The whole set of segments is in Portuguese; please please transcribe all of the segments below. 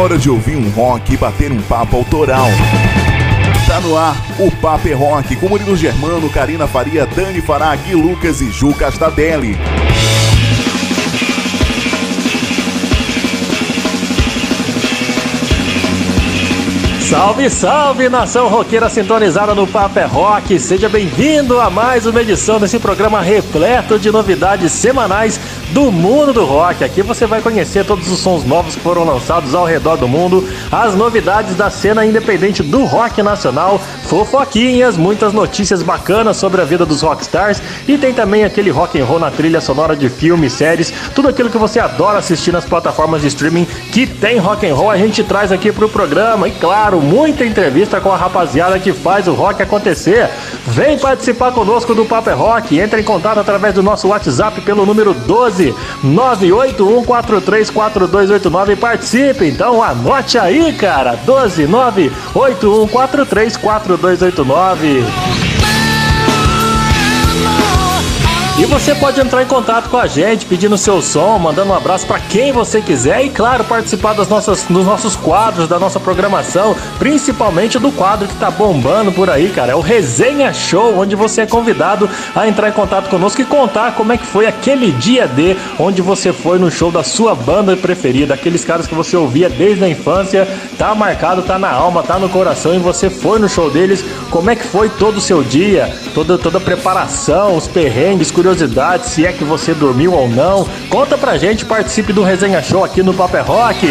hora de ouvir um rock e bater um papo autoral. Tá no ar o Papo é Rock com Murilo Germano, Karina Faria, Dani Fará, Gui Lucas e Ju Castadelli. Salve, salve, nação roqueira sintonizada no Papo é Rock. Seja bem-vindo a mais uma edição desse programa repleto de novidades semanais do mundo do rock. Aqui você vai conhecer todos os sons novos que foram lançados ao redor do mundo, as novidades da cena independente do rock nacional, fofoquinhas, muitas notícias bacanas sobre a vida dos rockstars e tem também aquele rock and roll na trilha sonora de filmes, séries, tudo aquilo que você adora assistir nas plataformas de streaming que tem rock and roll, a gente traz aqui pro programa e claro, muita entrevista com a rapaziada que faz o rock acontecer. Vem participar conosco do Papo é Rock. Entre em contato através do nosso WhatsApp pelo número 12 981434289 e participe. Então anote aí, cara. 12 981434289. E você pode entrar em contato com a gente, pedindo seu som, mandando um abraço para quem você quiser e, claro, participar das nossas, dos nossos quadros, da nossa programação, principalmente do quadro que tá bombando por aí, cara. É o Resenha Show, onde você é convidado a entrar em contato conosco e contar como é que foi aquele dia D onde você foi no show da sua banda preferida, aqueles caras que você ouvia desde a infância, tá marcado, tá na alma, tá no coração e você foi no show deles. Como é que foi todo o seu dia, toda, toda a preparação, os perrengues, curiosidades se é que você dormiu ou não. Conta pra gente, participe do Resenha Show aqui no Paper Rock.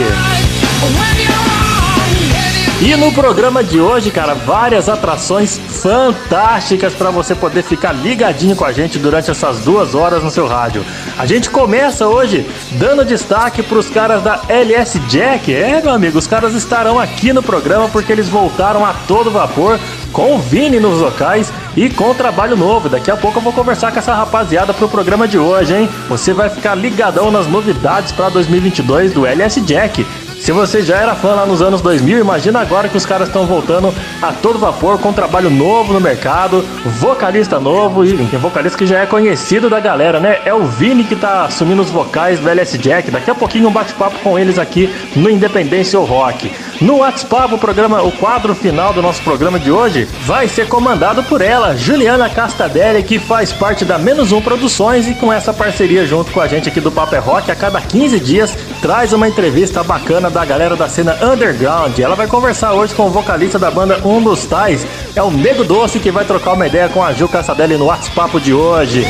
E no programa de hoje, cara, várias atrações fantásticas para você poder ficar ligadinho com a gente durante essas duas horas no seu rádio. A gente começa hoje dando destaque para os caras da LS Jack. É, meu amigo, os caras estarão aqui no programa porque eles voltaram a todo vapor com o Vini nos locais e com trabalho novo. Daqui a pouco eu vou conversar com essa rapaziada pro programa de hoje, hein? Você vai ficar ligadão nas novidades para 2022 do LS Jack. Se você já era fã lá nos anos 2000, imagina agora que os caras estão voltando a todo vapor com um trabalho novo no mercado, vocalista novo e vocalista que já é conhecido da galera, né? É o Vini que tá assumindo os vocais do LS Jack. Daqui a pouquinho um bate-papo com eles aqui no Independência ou Rock. No WhatsApp, o programa, o quadro final do nosso programa de hoje vai ser comandado por ela, Juliana Castadelli, que faz parte da Menos Um Produções e com essa parceria junto com a gente aqui do Paper é Rock, a cada 15 dias traz uma entrevista bacana da galera da cena underground. Ela vai conversar hoje com o vocalista da banda Um dos Tais, é o Nego Doce, que vai trocar uma ideia com a Ju Castadelli no WhatsApp de hoje.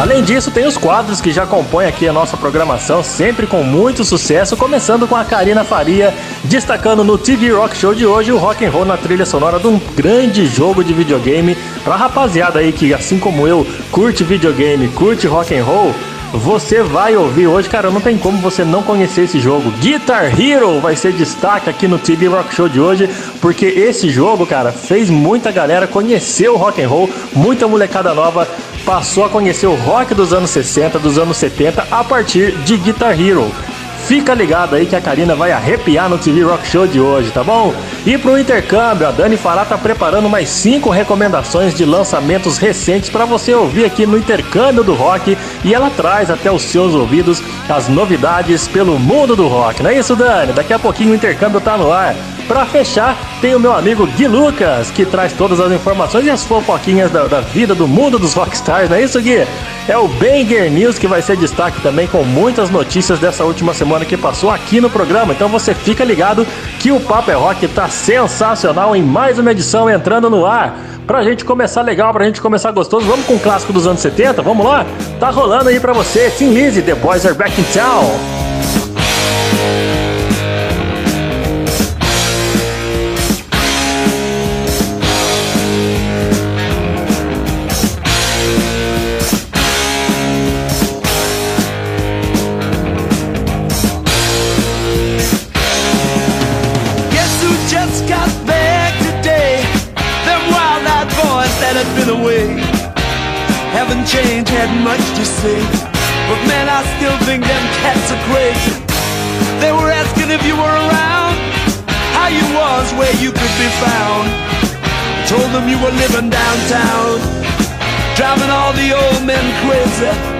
Além disso, tem os quadros que já compõem aqui a nossa programação, sempre com muito sucesso, começando com a Karina Faria, destacando no TV Rock Show de hoje o rock and roll na trilha sonora de um grande jogo de videogame. Pra rapaziada aí que, assim como eu, curte videogame, curte rock and roll, você vai ouvir hoje, cara, não tem como você não conhecer esse jogo. Guitar Hero vai ser destaque aqui no TV Rock Show de hoje, porque esse jogo, cara, fez muita galera conhecer o rock and roll, muita molecada nova passou a conhecer o rock dos anos 60, dos anos 70 a partir de Guitar Hero. Fica ligado aí que a Karina vai arrepiar no TV Rock Show de hoje, tá bom? E pro intercâmbio, a Dani Fará tá preparando mais cinco recomendações de lançamentos recentes para você ouvir aqui no intercâmbio do rock e ela traz até os seus ouvidos as novidades pelo mundo do rock. Não é isso, Dani? Daqui a pouquinho o intercâmbio tá no ar. Para fechar, tem o meu amigo Gui Lucas, que traz todas as informações e as fofoquinhas da, da vida do mundo dos rockstars, não é isso, Gui? É o Banger News que vai ser destaque também com muitas notícias dessa última semana que passou aqui no programa. Então você fica ligado que o Papo é Rock tá sensacional em mais uma edição entrando no ar. Pra gente começar legal, pra gente começar gostoso, vamos com o clássico dos anos 70, vamos lá? Tá rolando aí pra você, Tim Lizzy, The Boys Are Back in Town. change, had much to say. But man, I still think them cats are great. They were asking if you were around How you was, where you could be found. I Told them you were living downtown Driving all the old men crazy.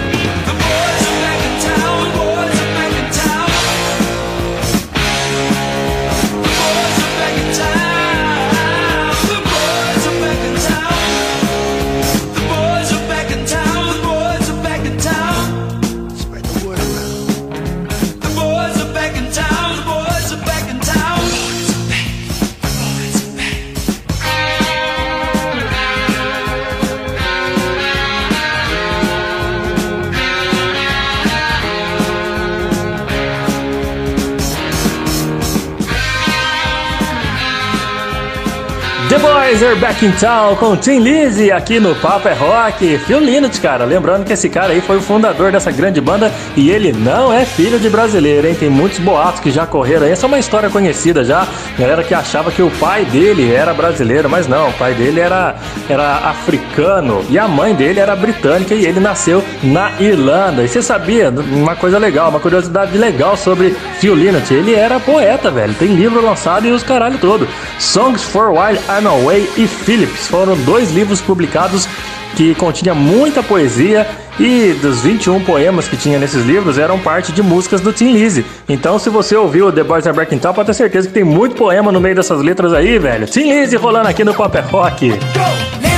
We're Back in Town com Tim Lizzy aqui no Papo é Rock. Phil Lynott, cara. Lembrando que esse cara aí foi o fundador dessa grande banda e ele não é filho de brasileiro, hein? Tem muitos boatos que já correram. Essa é uma história conhecida já. Galera que achava que o pai dele era brasileiro, mas não. O pai dele era, era africano e a mãe dele era britânica e ele nasceu na Irlanda. E você sabia uma coisa legal, uma curiosidade legal sobre Phil Lynott? Ele era poeta, velho. Tem livro lançado e os caralho todo. Songs for While I'm Away e Phillips foram dois livros publicados que continha muita poesia e dos 21 poemas que tinha nesses livros eram parte de músicas do Tim Lizzy. Então, se você ouviu The Boys Are Back in Town, pode ter certeza que tem muito poema no meio dessas letras aí, velho. Tim Lizzy rolando aqui no Pop Rock. Lembra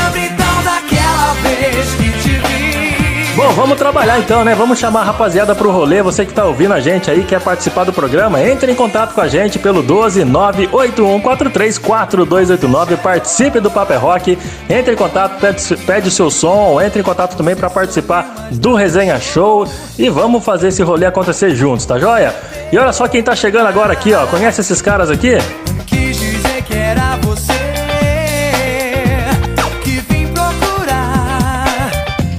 Bom, vamos trabalhar então, né? Vamos chamar a rapaziada pro rolê. Você que tá ouvindo a gente aí, quer participar do programa, entre em contato com a gente pelo 12 981434289. Participe do Paper Rock. Entre em contato, pede, pede o seu som, entre em contato também para participar do Resenha Show. E vamos fazer esse rolê acontecer juntos, tá joia? E olha só quem tá chegando agora aqui, ó. Conhece esses caras aqui?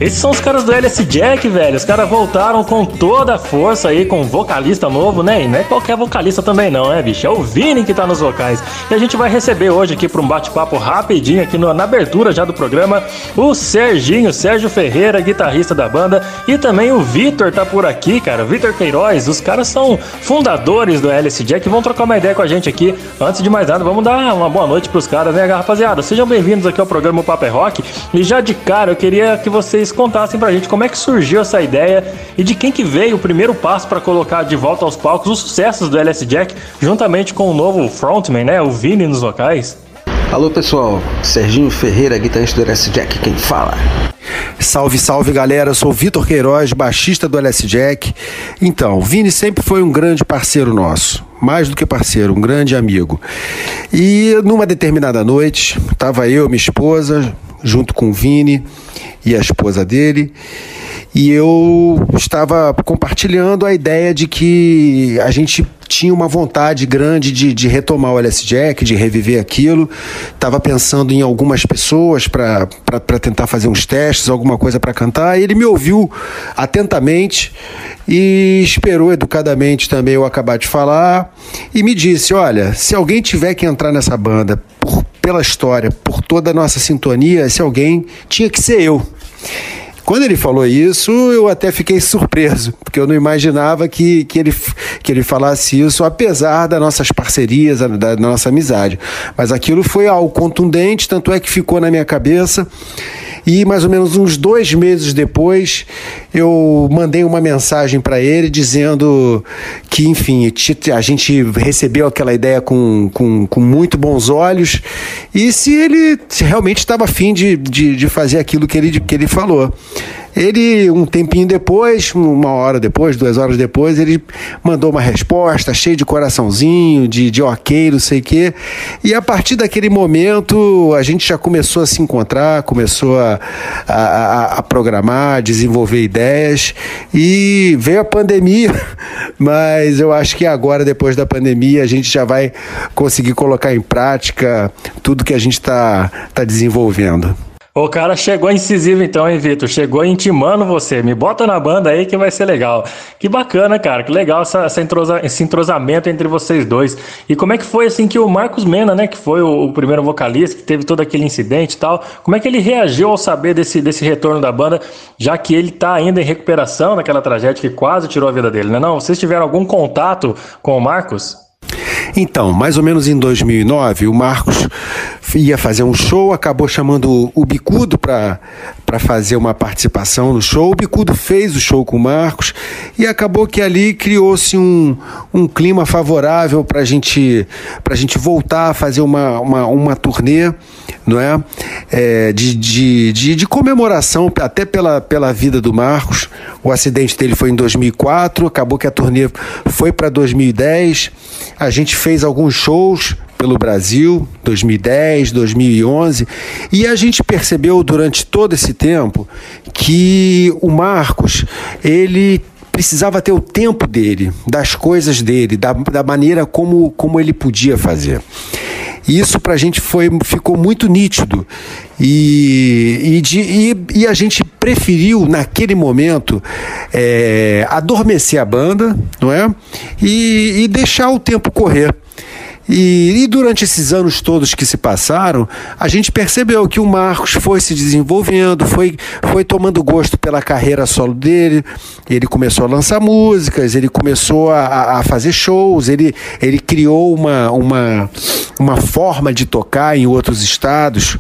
Esses são os caras do LS Jack, velho. Os caras voltaram com toda a força aí, com vocalista novo, né? E não é qualquer vocalista também, não, é, bicho? É o Vini que tá nos vocais. E a gente vai receber hoje aqui para um bate-papo rapidinho aqui no, na abertura já do programa o Serginho, Sérgio Ferreira, guitarrista da banda, e também o Vitor tá por aqui, cara. Vitor Queiroz. Os caras são fundadores do LS Jack vão trocar uma ideia com a gente aqui. Antes de mais nada, vamos dar uma boa noite pros caras, né, rapaziada? Sejam bem-vindos aqui ao programa Paper Rock. E já de cara, eu queria que vocês contassem pra gente como é que surgiu essa ideia e de quem que veio o primeiro passo para colocar de volta aos palcos os sucessos do LS Jack, juntamente com o novo frontman, né, o Vini nos vocais. Alô pessoal, Serginho Ferreira, guitarrista do LS Jack, quem fala? Salve, salve galera, eu sou o Vitor Queiroz, baixista do LS Jack. Então, o Vini sempre foi um grande parceiro nosso, mais do que parceiro, um grande amigo. E numa determinada noite, tava eu, minha esposa, junto com o Vini e a esposa dele. E eu estava compartilhando a ideia de que a gente tinha uma vontade grande de, de retomar o LS Jack, de reviver aquilo. Estava pensando em algumas pessoas para tentar fazer uns testes, alguma coisa para cantar. E ele me ouviu atentamente e esperou educadamente também eu acabar de falar e me disse: Olha, se alguém tiver que entrar nessa banda por, pela história, por toda a nossa sintonia, se alguém tinha que ser eu. Quando ele falou isso, eu até fiquei surpreso, porque eu não imaginava que, que, ele, que ele falasse isso, apesar das nossas parcerias, da, da nossa amizade. Mas aquilo foi algo contundente, tanto é que ficou na minha cabeça. E mais ou menos uns dois meses depois, eu mandei uma mensagem para ele dizendo que, enfim, a gente recebeu aquela ideia com, com, com muito bons olhos e se ele realmente estava afim de, de, de fazer aquilo que ele, que ele falou. Ele, um tempinho depois, uma hora depois, duas horas depois, ele mandou uma resposta cheia de coraçãozinho, de, de ok, não sei o quê. E a partir daquele momento, a gente já começou a se encontrar, começou a, a, a programar, desenvolver ideias. E veio a pandemia, mas eu acho que agora, depois da pandemia, a gente já vai conseguir colocar em prática tudo que a gente está tá desenvolvendo. O cara chegou incisivo então, hein, Vitor? Chegou intimando você. Me bota na banda aí que vai ser legal. Que bacana, cara. Que legal essa, essa entrosa, esse entrosamento entre vocês dois. E como é que foi, assim, que o Marcos Mena, né, que foi o, o, primeiro vocalista, que teve todo aquele incidente e tal, como é que ele reagiu ao saber desse, desse retorno da banda, já que ele tá ainda em recuperação naquela tragédia que quase tirou a vida dele, né? Não, vocês tiveram algum contato com o Marcos? Então, mais ou menos em 2009, o Marcos ia fazer um show, acabou chamando o Bicudo para fazer uma participação no show. O Bicudo fez o show com o Marcos e acabou que ali criou-se um, um clima favorável para gente, a gente voltar a fazer uma, uma, uma turnê não é? é de, de, de, de, comemoração, até pela, pela vida do Marcos. O acidente dele foi em 2004, acabou que a turnê foi para 2010. A gente fez alguns shows pelo Brasil, 2010, 2011, e a gente percebeu durante todo esse tempo que o Marcos, ele precisava ter o tempo dele, das coisas dele, da, da maneira como, como ele podia fazer. E isso para a gente foi, ficou muito nítido. E, e, de, e, e, a gente preferiu, naquele momento, é, adormecer a banda, não é? E, e deixar o tempo correr. E, e, durante esses anos todos que se passaram, a gente percebeu que o Marcos foi se desenvolvendo, foi, foi tomando gosto pela carreira solo dele. Ele começou a lançar músicas, ele começou a, a fazer shows, ele, ele criou uma, uma, uma forma de tocar em outros estados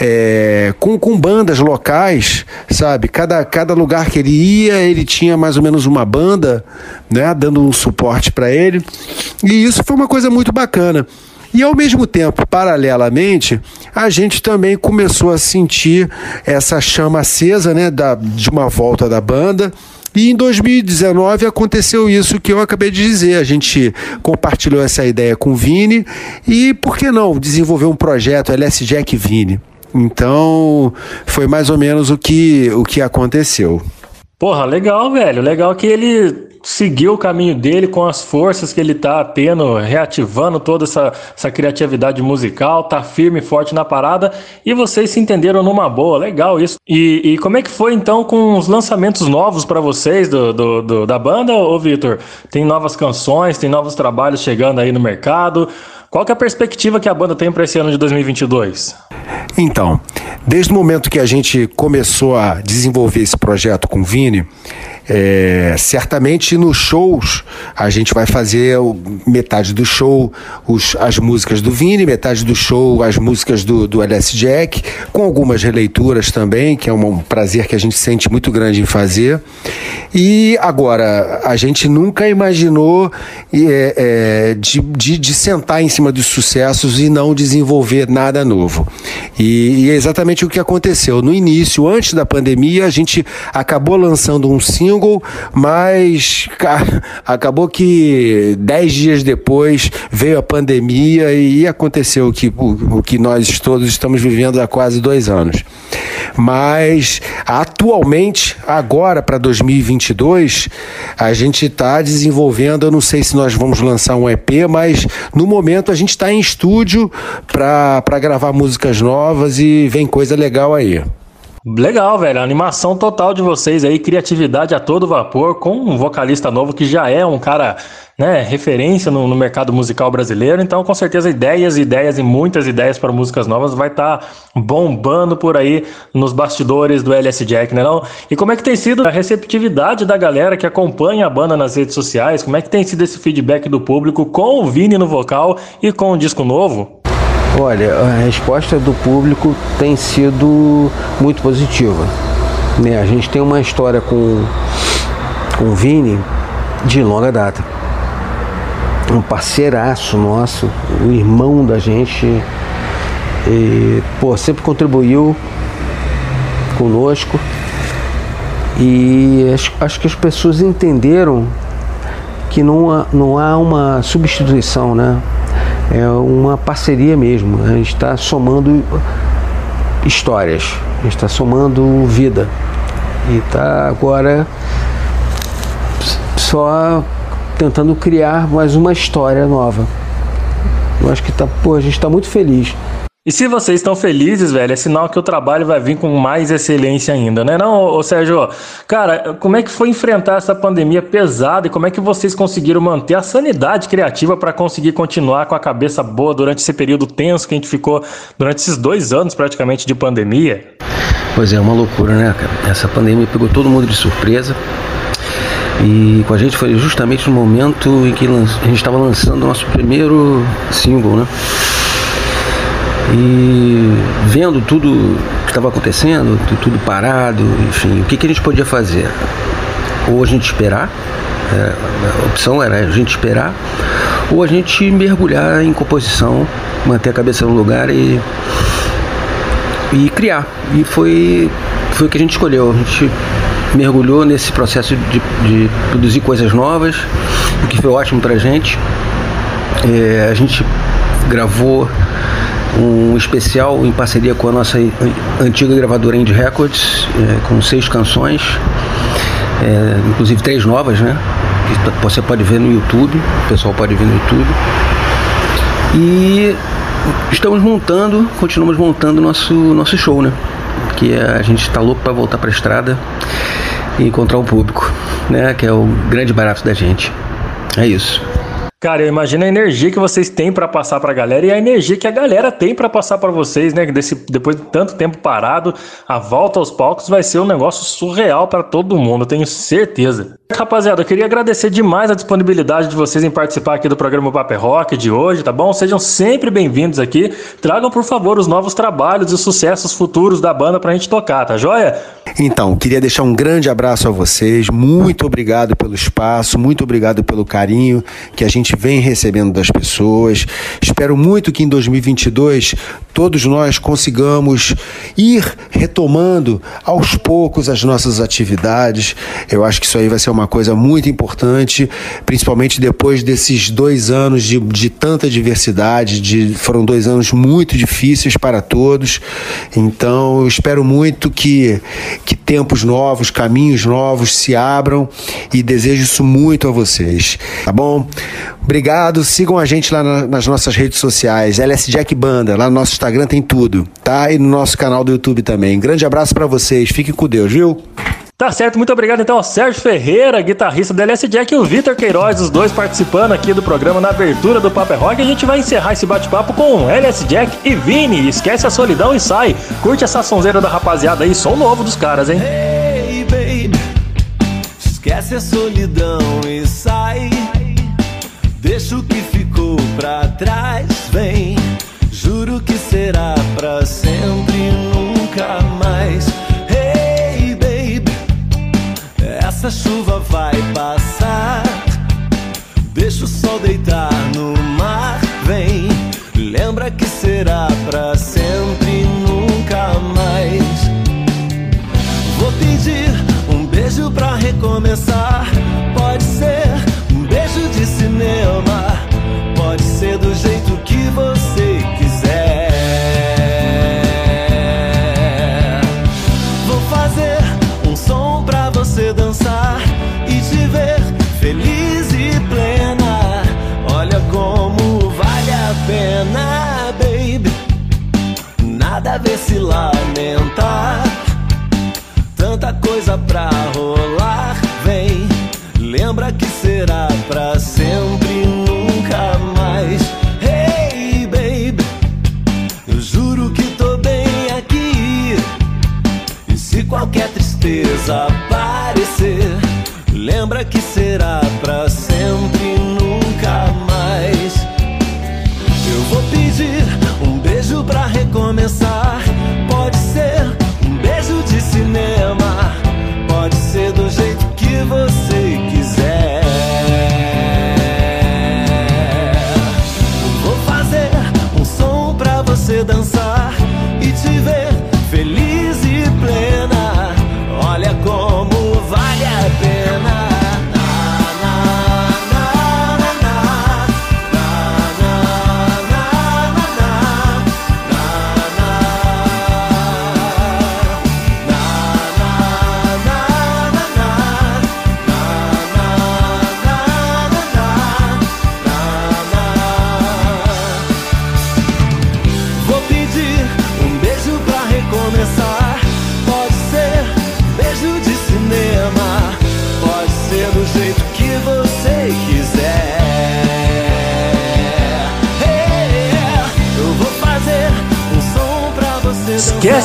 é, com, com bandas locais, sabe? Cada, cada lugar que ele ia, ele tinha mais ou menos uma banda, né? Dando um suporte para ele. E isso foi uma coisa muito bacana. E ao mesmo tempo, paralelamente, a gente também começou a sentir essa chama acesa, né, da, de uma volta da banda. E em 2019 aconteceu isso que eu acabei de dizer. A gente compartilhou essa ideia com o Vini e, por que não, desenvolver um projeto LS Jack Vini. Então, foi mais ou menos o que, o que aconteceu. Porra, legal, velho. Legal que ele seguiu o caminho dele com as forças que ele tá tendo, reativando toda essa, essa criatividade musical, tá firme e forte na parada e vocês se entenderam numa boa, legal isso. E, e como é que foi então com os lançamentos novos para vocês do, do, do, da banda, ô Vitor? Tem novas canções, tem novos trabalhos chegando aí no mercado. Qual que é a perspectiva que a banda tem para esse ano de 2022? Então, desde o momento que a gente começou a desenvolver esse projeto com o Vini, é, certamente nos shows a gente vai fazer metade do show os, as músicas do Vini, metade do show as músicas do, do LS Jack, com algumas releituras também, que é um, prazer que a gente sente muito grande em fazer. E agora, a gente nunca imaginou é, é, de, de, de, sentar em cima dos sucessos e não desenvolver nada novo. E, e é exatamente o que aconteceu. No início, antes da pandemia, a gente acabou lançando um single single, mas acabou que dez dias depois veio a pandemia e aconteceu o que, o, o que nós todos estamos vivendo há quase dois anos. Mas atualmente, agora para 2022, a gente está desenvolvendo. Eu não sei se nós vamos lançar um EP, mas no momento a gente está em estúdio para gravar músicas novas e vem coisa legal aí. Legal, velho. A animação total de vocês aí, criatividade a todo vapor, com um vocalista novo que já é um cara, né, referência no, no mercado musical brasileiro. Então, com certeza, ideias, ideias e muitas ideias para músicas novas vai estar tá bombando por aí nos bastidores do LS Jack, né? Não? E como é que tem sido a receptividade da galera que acompanha a banda nas redes sociais? Como é que tem sido esse feedback do público com o Vini no vocal e com o disco novo? Olha, a resposta do público tem sido muito positiva. Né? A gente tem uma história com, com o Vini de longa data. Um parceiraço nosso, um irmão da gente. E, pô, sempre contribuiu conosco. E acho, acho que as pessoas entenderam que não há, não há uma substituição, né? É uma parceria mesmo. A gente está somando histórias, a gente está somando vida. E está agora só tentando criar mais uma história nova. Eu acho que tá, pô, a gente está muito feliz e se vocês estão felizes, velho, é sinal que o trabalho vai vir com mais excelência ainda, né? Não, ô, Sérgio, cara, como é que foi enfrentar essa pandemia pesada e como é que vocês conseguiram manter a sanidade criativa para conseguir continuar com a cabeça boa durante esse período tenso que a gente ficou durante esses dois anos praticamente de pandemia? Pois é, uma loucura, né, cara? Essa pandemia pegou todo mundo de surpresa. E com a gente foi justamente no momento em que a gente estava lançando o nosso primeiro single, né? E vendo tudo que estava acontecendo, tudo parado, enfim, o que, que a gente podia fazer? Ou a gente esperar, é, a opção era a gente esperar, ou a gente mergulhar em composição, manter a cabeça no lugar e, e criar. E foi, foi o que a gente escolheu. A gente mergulhou nesse processo de, de produzir coisas novas, o que foi ótimo pra gente. É, a gente gravou um especial em parceria com a nossa antiga gravadora Indie Records, é, com seis canções, é, inclusive três novas, né? Que você pode ver no YouTube, o pessoal pode ver no YouTube. E estamos montando, continuamos montando nosso nosso show, né? Que é, a gente está louco para voltar para a estrada e encontrar o público, né? Que é o grande barato da gente. É isso. Cara, eu imagino a energia que vocês têm para passar para a galera e a energia que a galera tem para passar para vocês, né? Desse, depois de tanto tempo parado, a volta aos palcos vai ser um negócio surreal para todo mundo, tenho certeza. Rapaziada, eu queria agradecer demais a disponibilidade de vocês em participar aqui do programa Paper Rock de hoje, tá bom? Sejam sempre bem-vindos aqui. Tragam, por favor, os novos trabalhos e os sucessos futuros da banda pra gente tocar, tá joia? Então, queria deixar um grande abraço a vocês. Muito obrigado pelo espaço, muito obrigado pelo carinho que a gente vem recebendo das pessoas. Espero muito que em 2022 todos nós consigamos ir retomando aos poucos as nossas atividades. Eu acho que isso aí vai ser uma coisa muito importante, principalmente depois desses dois anos de, de tanta diversidade. De, foram dois anos muito difíceis para todos. Então, espero muito que, que tempos novos, caminhos novos se abram e desejo isso muito a vocês. Tá bom? Obrigado. Sigam a gente lá na, nas nossas redes sociais, LS Jack Banda, lá no nosso Instagram tem tudo, tá? E no nosso canal do YouTube também. Grande abraço para vocês. Fiquem com Deus, viu? Tá certo, muito obrigado então ao Sérgio Ferreira, guitarrista do LS Jack, e o Vitor Queiroz, os dois participando aqui do programa na abertura do Paper Rock. A gente vai encerrar esse bate-papo com LS Jack e Vini. Esquece a solidão e sai. Curte essa sonzeira da rapaziada aí, som novo dos caras, hein? Hey, baby, esquece a solidão e sai. Deixa o que ficou pra trás, vem. Juro que será pra sempre, nunca mais essa chuva vai passar. Deixa o sol deitar no mar, vem. Lembra que será pra sempre, nunca mais. Vou pedir um beijo pra recomeçar pra rolar, vem. Lembra que será pra sempre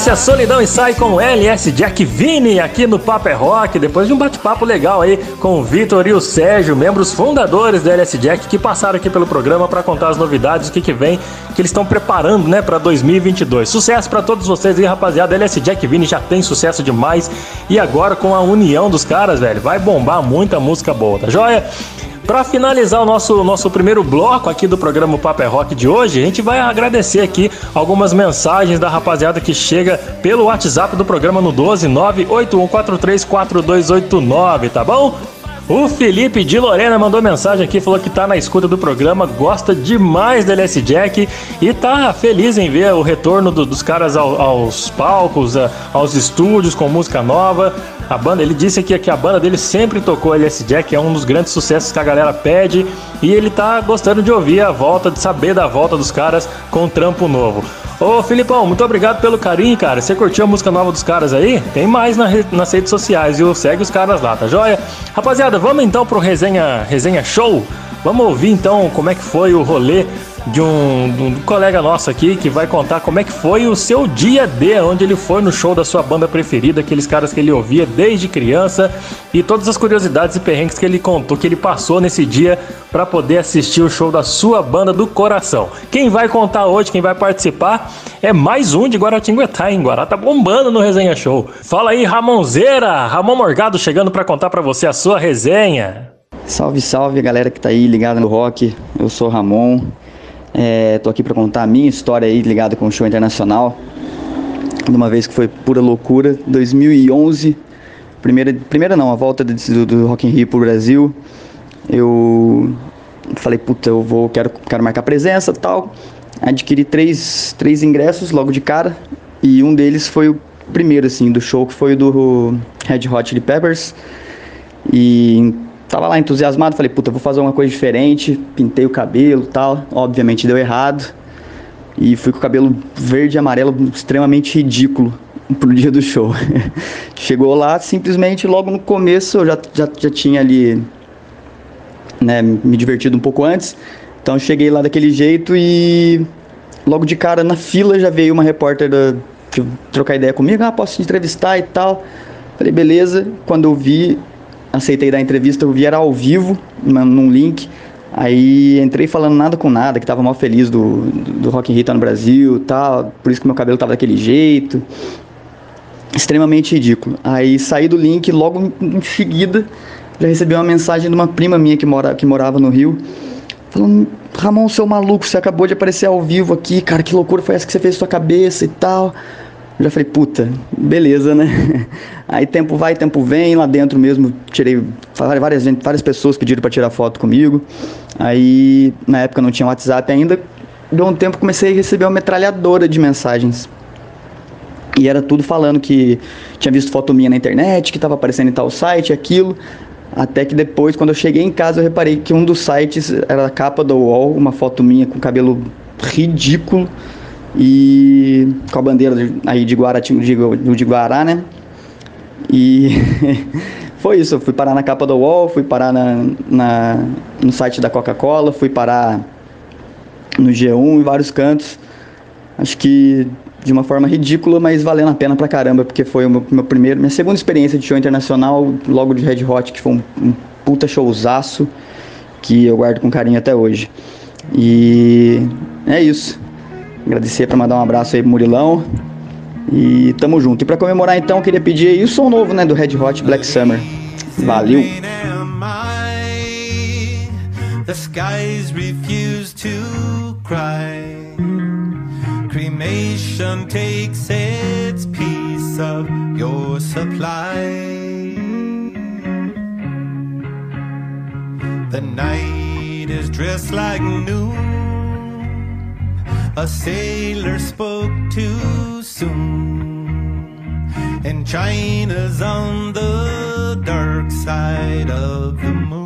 A solidão e sai com LS Jack Vini aqui no Papo é Rock, depois de um bate-papo legal aí com o Vitor e o Sérgio, membros fundadores do LS Jack, que passaram aqui pelo programa para contar as novidades, o que, que vem, que eles estão preparando, né, para 2022. Sucesso para todos vocês aí, rapaziada. LS Jack Vini já tem sucesso demais e agora com a união dos caras, velho, vai bombar muita música boa, tá joia? Para finalizar o nosso, nosso primeiro bloco aqui do programa Papo é Rock de hoje, a gente vai agradecer aqui algumas mensagens da rapaziada que chega pelo WhatsApp do programa no 12 981434289, tá bom? O Felipe de Lorena mandou mensagem aqui, falou que tá na escuta do programa, gosta demais do LS Jack e tá feliz em ver o retorno do- dos caras ao- aos palcos, a- aos estúdios com música nova. A banda, ele disse aqui que a banda dele sempre tocou LS Jack, é um dos grandes sucessos que a galera pede e ele tá gostando de ouvir a volta, de saber da volta dos caras com um trampo novo. Ô Filipão, muito obrigado pelo carinho, cara. Você curtiu a música nova dos caras aí? Tem mais na re- nas redes sociais, viu? Segue os caras lá, tá joia? Rapaziada, vamos então pro resenha, resenha show? Vamos ouvir então como é que foi o rolê de um, de um colega nosso aqui que vai contar como é que foi o seu dia D, onde ele foi no show da sua banda preferida, aqueles caras que ele ouvia desde criança e todas as curiosidades e perrengues que ele contou, que ele passou nesse dia para poder assistir o show da sua banda do coração. Quem vai contar hoje, quem vai participar é mais um de Guaratinguetá, hein? Guará tá bombando no Resenha Show. Fala aí, Ramonzeira! Ramon Morgado chegando para contar para você a sua resenha. Salve, salve galera que tá aí ligada no rock. Eu sou o É, tô aqui para contar a minha história aí ligada com o show internacional. De uma vez que foi pura loucura. 2011, primeira, primeira não, a volta do, do Rock in Rio pro Brasil. Eu falei, puta, eu vou, quero, quero marcar presença tal. Adquiri três, três ingressos logo de cara. E um deles foi o primeiro, assim, do show, que foi o do Red Hot Chili Peppers. E tava lá entusiasmado, falei, puta, vou fazer uma coisa diferente, pintei o cabelo tal. Obviamente deu errado. E fui com o cabelo verde e amarelo extremamente ridículo pro dia do show. Chegou lá, simplesmente logo no começo eu já, já, já tinha ali né, me divertido um pouco antes. Então cheguei lá daquele jeito e logo de cara na fila já veio uma repórter da, que trocar ideia comigo, ah, posso te entrevistar e tal. Falei, beleza. Quando eu vi, aceitei dar entrevista, eu vi era ao vivo, num link. Aí entrei falando nada com nada, que tava mal feliz do, do, Rock in Rio tá no Brasil tal, por isso que meu cabelo tava daquele jeito. Extremamente ridículo. Aí saí do link, logo em seguida já recebi uma mensagem de uma prima minha que, mora, que morava no Rio, falando, Ramon, seu maluco, você acabou de aparecer ao vivo aqui, cara, que loucura foi essa que você fez sua cabeça e tal. Já falei, puta, beleza, né? Aí tempo vai, tempo vem, lá dentro mesmo tirei várias, várias pessoas pediram para tirar foto comigo. Aí na época não tinha WhatsApp ainda. Deu um tempo comecei a receber uma metralhadora de mensagens. E era tudo falando que tinha visto foto minha na internet, que estava aparecendo em tal site, aquilo. Até que depois, quando eu cheguei em casa, eu reparei que um dos sites era a capa do UOL, uma foto minha com cabelo ridículo e com a bandeira de, aí de Guaratinga, de, de Guará, né? E foi isso, eu fui parar na capa do UOL, fui parar na, na no site da Coca-Cola, fui parar no G1 em vários cantos. Acho que de uma forma ridícula, mas valendo a pena pra caramba, porque foi o meu, meu primeiro, minha segunda experiência de show internacional, logo de Red Hot, que foi um, um puta showzaço que eu guardo com carinho até hoje. E é isso. Agradecer para mandar um abraço aí pro Murilão. E tamo junto. E para comemorar então, queria pedir aí o som novo, né, do Red Hot Black Summer. Valeu. The skies refuse to cry. Cremation takes its piece of your supply. The night is dressed like noon. A sailor spoke too soon. And China's on the dark side of the moon.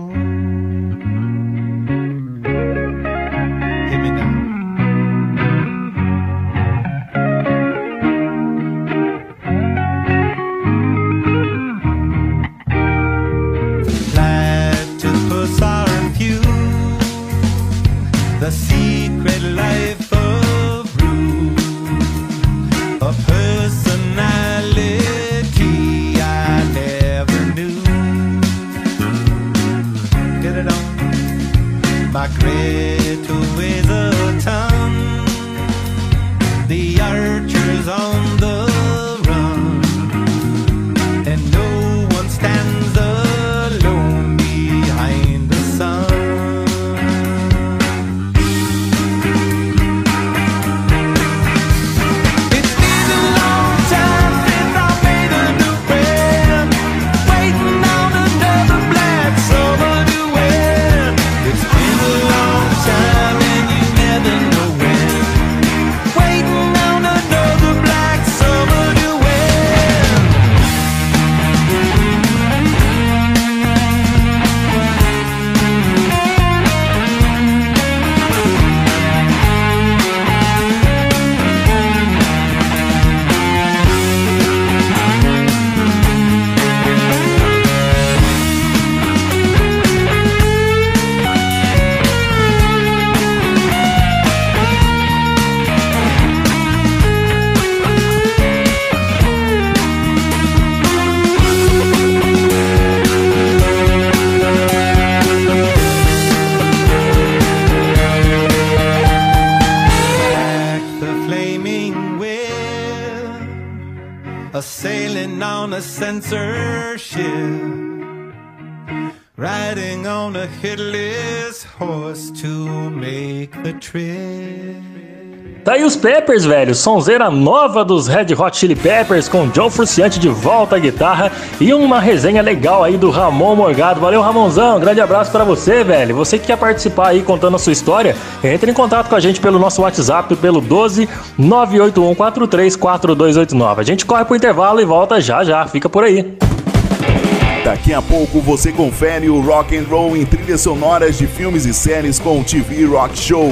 Peppers, velho. Sonzeira nova dos Red Hot Chili Peppers com John Fruciante de volta à guitarra e uma resenha legal aí do Ramon Morgado. Valeu, Ramonzão. grande abraço para você, velho. Você que quer participar aí contando a sua história, entre em contato com a gente pelo nosso WhatsApp pelo 12 981 43 4289. A gente corre pro intervalo e volta já já. Fica por aí. Daqui a pouco você confere o rock and roll em trilhas sonoras de filmes e séries com o TV Rock Show.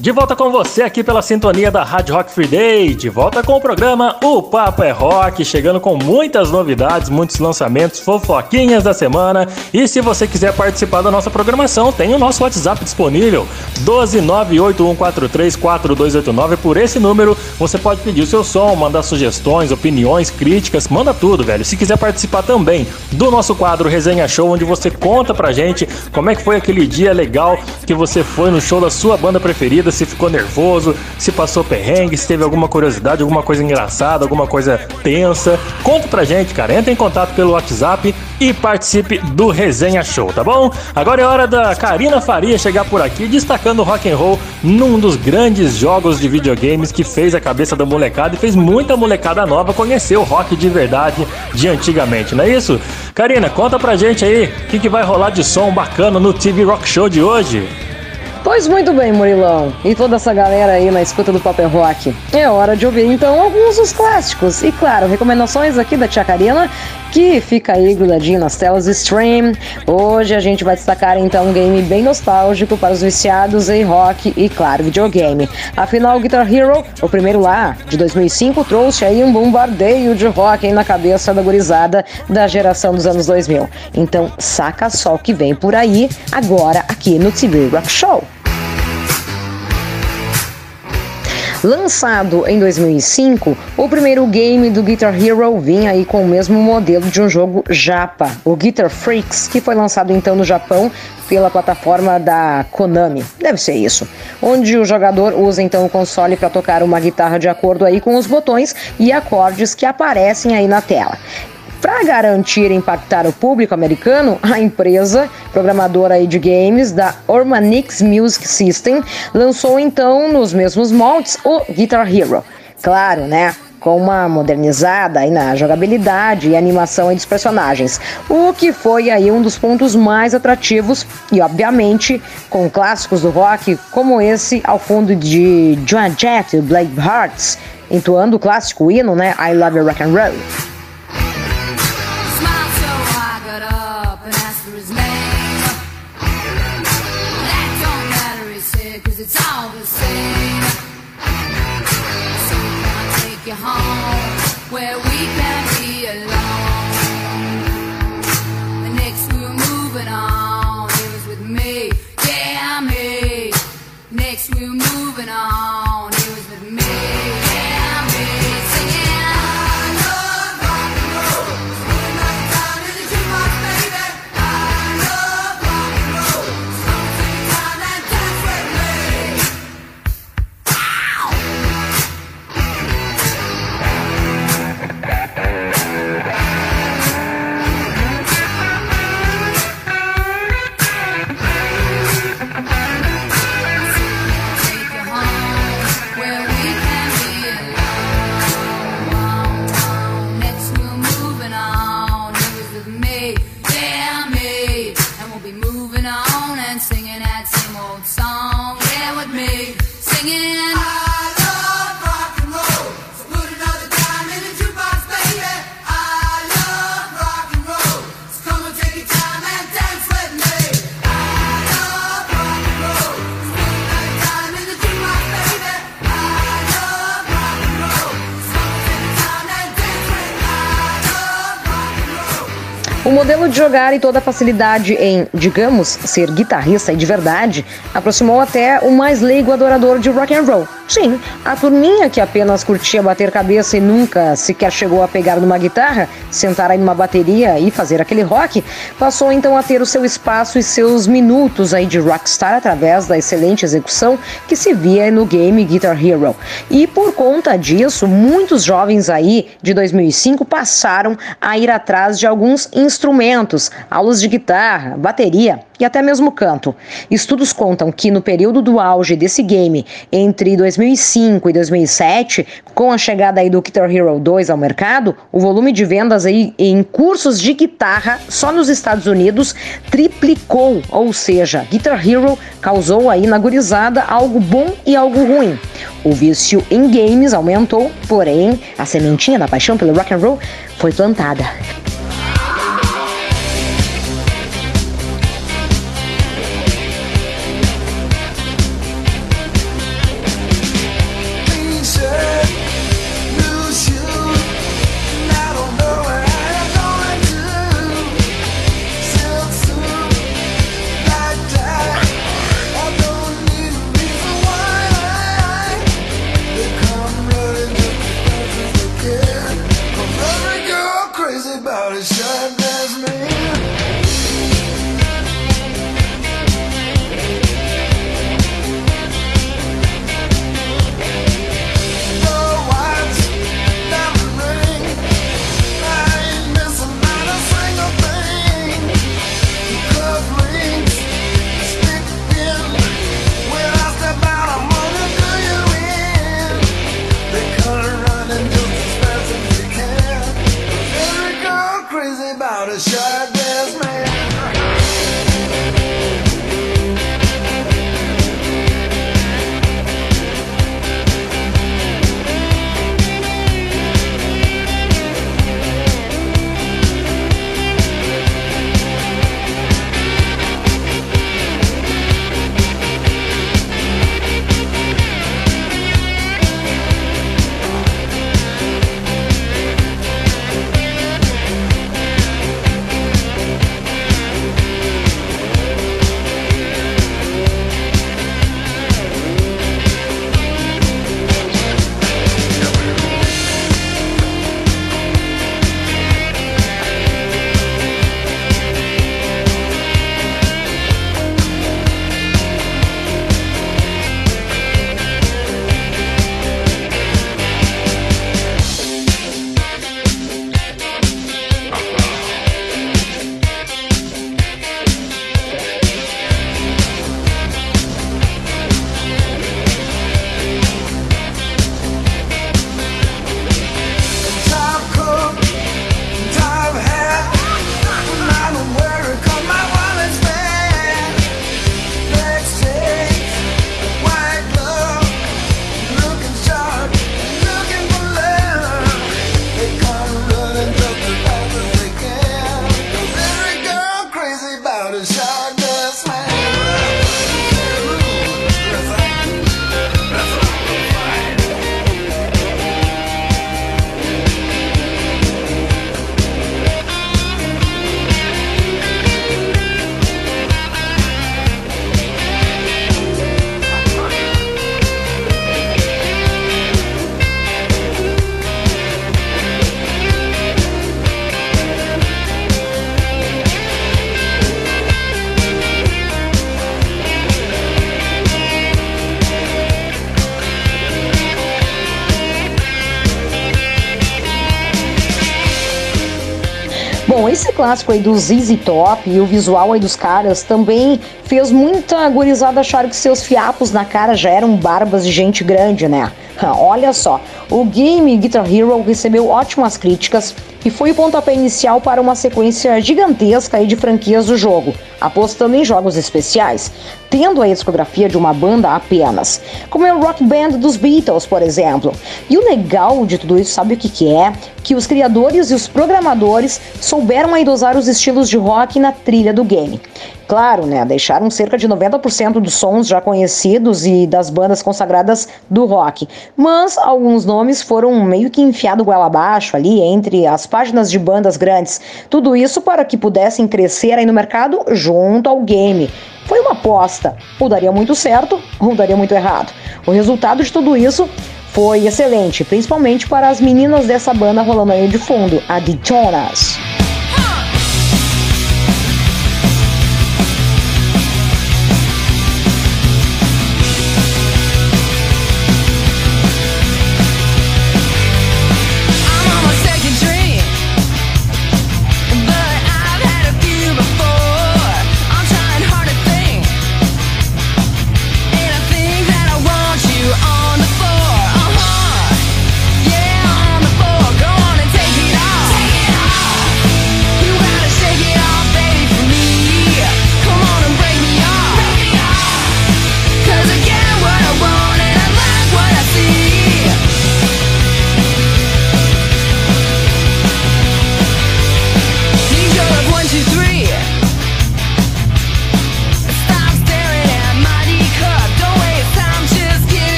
De volta com você aqui pela sintonia da Rádio Rock Free Day. De volta com o programa O Papo é Rock, chegando com muitas novidades, muitos lançamentos, fofoquinhas da semana. E se você quiser participar da nossa programação, tem o nosso WhatsApp disponível: 12981434289. Por esse número, você pode pedir o seu som, mandar sugestões, opiniões, críticas, manda tudo, velho. Se quiser participar também do nosso quadro Resenha Show, onde você conta pra gente como é que foi aquele dia legal que você foi no show da sua banda preferida se ficou nervoso, se passou perrengue, se teve alguma curiosidade, alguma coisa engraçada, alguma coisa tensa. Conta pra gente, cara. Entre em contato pelo WhatsApp e participe do Resenha Show, tá bom? Agora é hora da Karina Faria chegar por aqui destacando o rock and roll num dos grandes jogos de videogames que fez a cabeça da molecada e fez muita molecada nova conhecer o rock de verdade de antigamente, não é isso? Karina, conta pra gente aí o que, que vai rolar de som bacana no TV Rock Show de hoje. Pois muito bem, Murilão, e toda essa galera aí na escuta do Paper Rock. É hora de ouvir então alguns dos clássicos. E claro, recomendações aqui da Tia Karina, que fica aí grudadinho nas telas do stream. Hoje a gente vai destacar então um game bem nostálgico para os viciados em rock e, claro, videogame. Afinal, Guitar Hero, o primeiro lá, de 2005, trouxe aí um bombardeio de rock na cabeça da gurizada da geração dos anos 2000. Então, saca só o que vem por aí agora aqui no TV Rock Show. Lançado em 2005, o primeiro game do Guitar Hero vinha aí com o mesmo modelo de um jogo japa, o Guitar Freaks, que foi lançado então no Japão pela plataforma da Konami. Deve ser isso. Onde o jogador usa então o console para tocar uma guitarra de acordo aí com os botões e acordes que aparecem aí na tela. Para garantir impactar o público americano, a empresa programadora de games da Ormanix Music System lançou então nos mesmos moldes o Guitar Hero. Claro, né? com uma modernizada aí na jogabilidade e animação dos personagens, o que foi aí um dos pontos mais atrativos e obviamente com clássicos do rock como esse ao fundo de Joan Jett e Blake Hearts, entoando o clássico hino, né, I Love Rock and Roll. Modelo de jogar e toda a facilidade em, digamos, ser guitarrista e de verdade, aproximou até o mais leigo adorador de rock and roll. Sim, a turminha que apenas curtia bater cabeça e nunca sequer chegou a pegar numa guitarra, sentar aí numa bateria e fazer aquele rock, passou então a ter o seu espaço e seus minutos aí de rockstar através da excelente execução que se via no game Guitar Hero. E por conta disso, muitos jovens aí de 2005 passaram a ir atrás de alguns instrumentos, aulas de guitarra, bateria e até mesmo canto. Estudos contam que no período do auge desse game, entre 2005 e 2007, com a chegada aí do Guitar Hero 2 ao mercado, o volume de vendas aí em cursos de guitarra só nos Estados Unidos triplicou, ou seja, Guitar Hero causou aí na gurizada algo bom e algo ruim. O vício em games aumentou, porém a sementinha da paixão pelo rock and roll foi plantada. Bom, esse clássico aí do ZZ Top e o visual aí dos caras também fez muita gurizada achar que seus fiapos na cara já eram barbas de gente grande, né? Olha só, o game Guitar Hero recebeu ótimas críticas e foi o pontapé inicial para uma sequência gigantesca aí de franquias do jogo, apostando em jogos especiais, tendo a discografia de uma banda apenas, como é o Rock Band dos Beatles, por exemplo. E o legal de tudo isso, sabe o que, que é? Que os criadores e os programadores souberam aí dosar os estilos de rock na trilha do game. Claro, né? Deixaram cerca de 90% dos sons já conhecidos e das bandas consagradas do rock. Mas alguns nomes foram meio que enfiados goela abaixo ali entre as páginas de bandas grandes. Tudo isso para que pudessem crescer aí no mercado ao game. Foi uma aposta. Ou daria muito certo, ou daria muito errado. O resultado de tudo isso foi excelente, principalmente para as meninas dessa banda rolando aí de fundo, a Detonas. I'm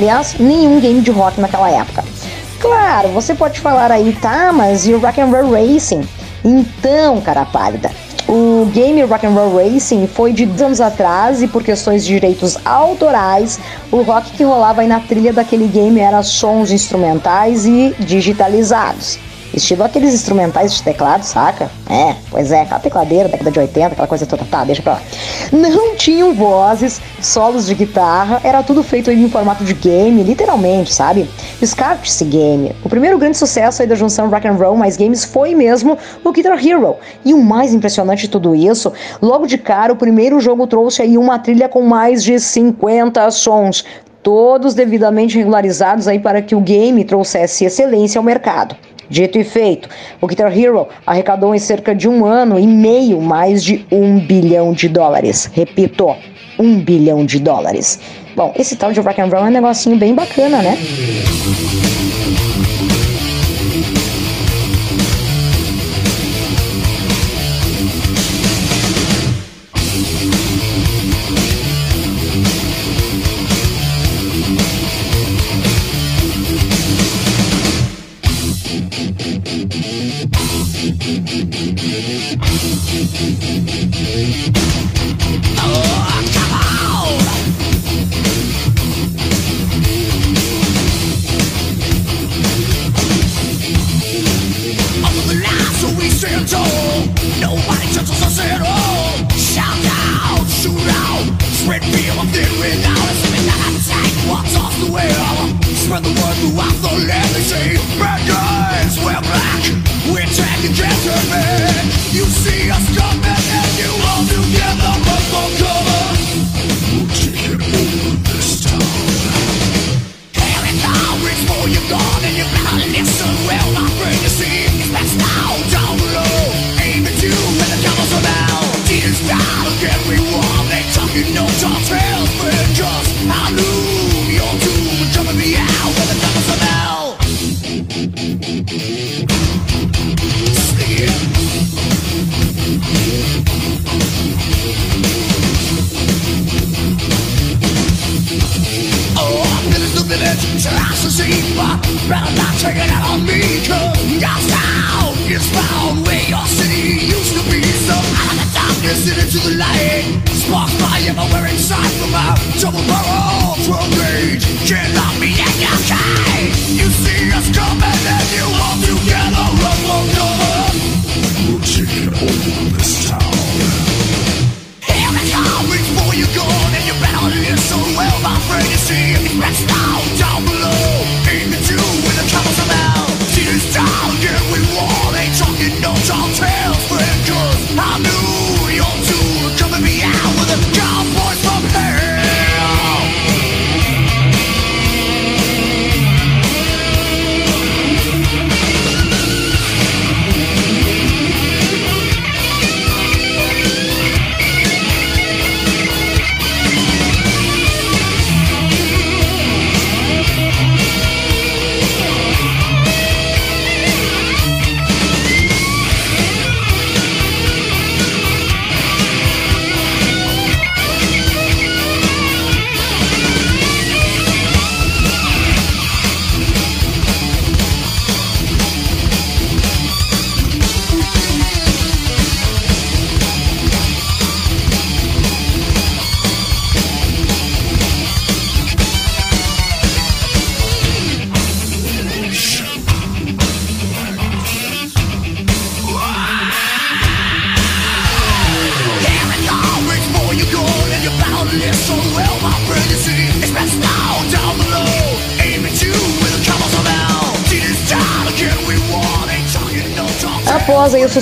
Aliás, nenhum game de rock naquela época. Claro, você pode falar aí, tá, mas e o Rock and Roll Racing? Então, cara pálida, o game Rock and Roll Racing foi de anos atrás e por questões de direitos autorais, o rock que rolava aí na trilha daquele game era sons instrumentais e digitalizados. Estilo aqueles instrumentais de teclado, saca? É, pois é, aquela tecladeira da década de 80, aquela coisa toda. Tá, deixa pra lá. Não tinham vozes, solos de guitarra, era tudo feito em formato de game, literalmente, sabe? Descarte-se game. O primeiro grande sucesso aí da junção rock and roll mais games foi mesmo o Guitar Hero. E o mais impressionante de tudo isso, logo de cara, o primeiro jogo trouxe aí uma trilha com mais de 50 sons, todos devidamente regularizados aí para que o game trouxesse excelência ao mercado. Dito e feito, o Guitar Hero arrecadou em cerca de um ano e meio mais de um bilhão de dólares. Repito, um bilhão de dólares. Bom, esse tal de rock and roll é um negocinho bem bacana, né?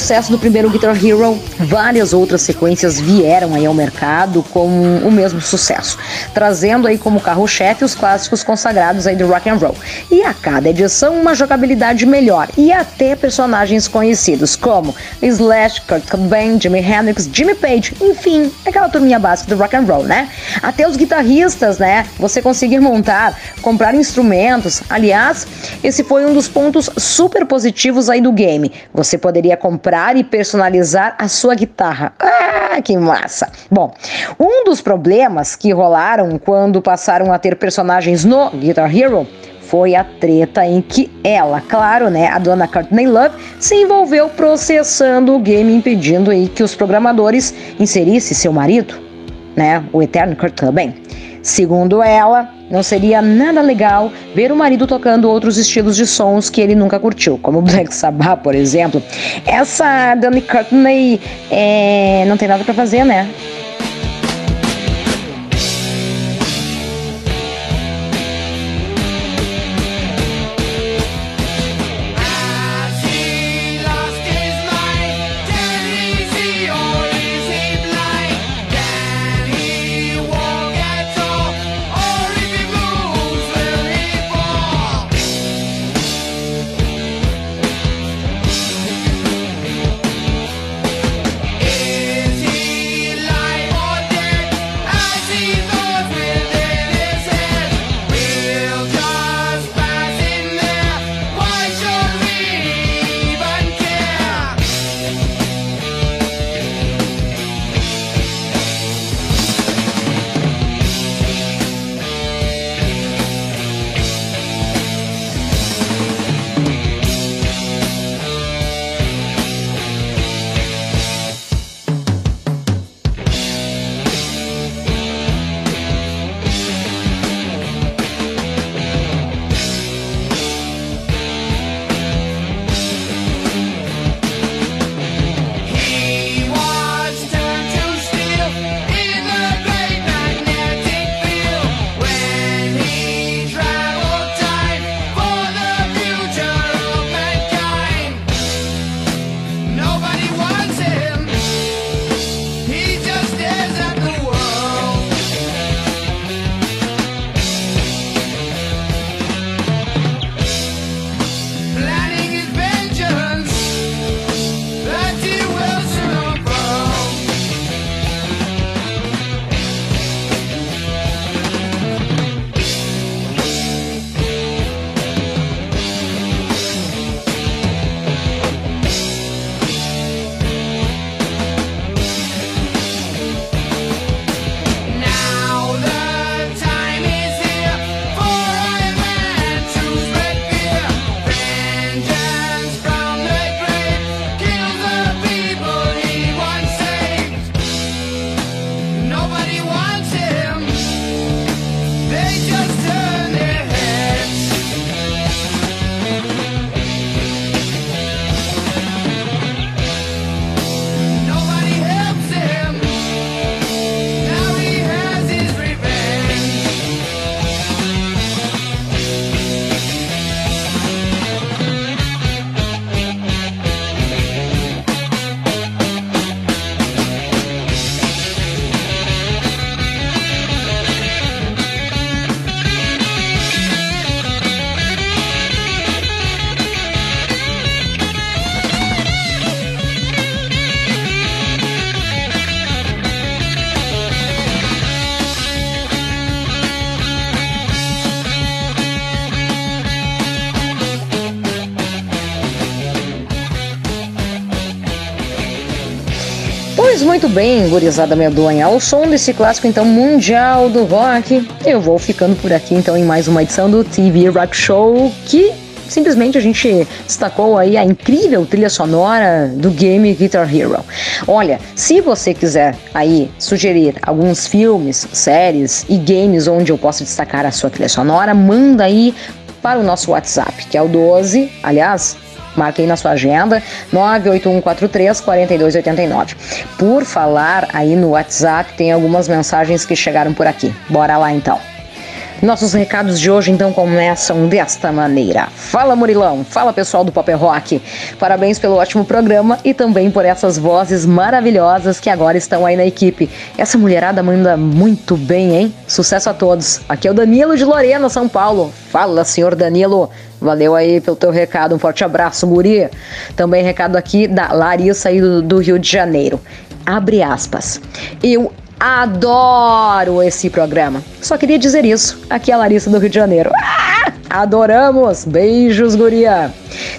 Sucesso do primeiro Guitar Hero, várias outras sequências vieram aí ao mercado com o mesmo sucesso, trazendo aí como carro-chefe os clássicos consagrados aí do rock and roll. E a cada edição uma jogabilidade melhor e até personagens conhecidos como Slash, Kurt Cobain, Jimi Hendrix, Jimmy Page, enfim, aquela turminha básica do rock and roll, né? Até os guitarristas, né? Você conseguir montar, comprar instrumentos. Aliás, esse foi um dos pontos super positivos aí do game. Você poderia comprar e personalizar a sua guitarra. Ah, que massa! Bom, um dos problemas que rolaram quando passaram a ter personagens no Guitar Hero foi a treta em que ela, claro, né, a dona Courtney Love, se envolveu processando o game, impedindo aí que os programadores inserissem seu marido, né, o eterno Kurt Cobain. Segundo ela, não seria nada legal ver o marido tocando outros estilos de sons que ele nunca curtiu, como Black Sabbath, por exemplo. Essa Dani Courtney é, não tem nada para fazer, né? Bem, gurizada medonha. Ao som desse clássico, então, mundial do rock, eu vou ficando por aqui, então, em mais uma edição do TV Rock Show, que simplesmente a gente destacou aí a incrível trilha sonora do game Guitar Hero. Olha, se você quiser aí sugerir alguns filmes, séries e games onde eu posso destacar a sua trilha sonora, manda aí para o nosso WhatsApp, que é o 12, aliás, Marque aí na sua agenda, 98143-4289. Por falar aí no WhatsApp, tem algumas mensagens que chegaram por aqui. Bora lá então. Nossos recados de hoje então começam desta maneira. Fala Murilão, fala pessoal do Pop Rock. Parabéns pelo ótimo programa e também por essas vozes maravilhosas que agora estão aí na equipe. Essa mulherada manda muito bem, hein? Sucesso a todos. Aqui é o Danilo de Lorena, São Paulo. Fala, senhor Danilo. Valeu aí pelo teu recado, um forte abraço, guri. Também recado aqui da Larissa aí do, do Rio de Janeiro. Abre aspas. Eu adoro esse programa. Só queria dizer isso. Aqui é a Larissa do Rio de Janeiro. Ah! Adoramos! Beijos, guria!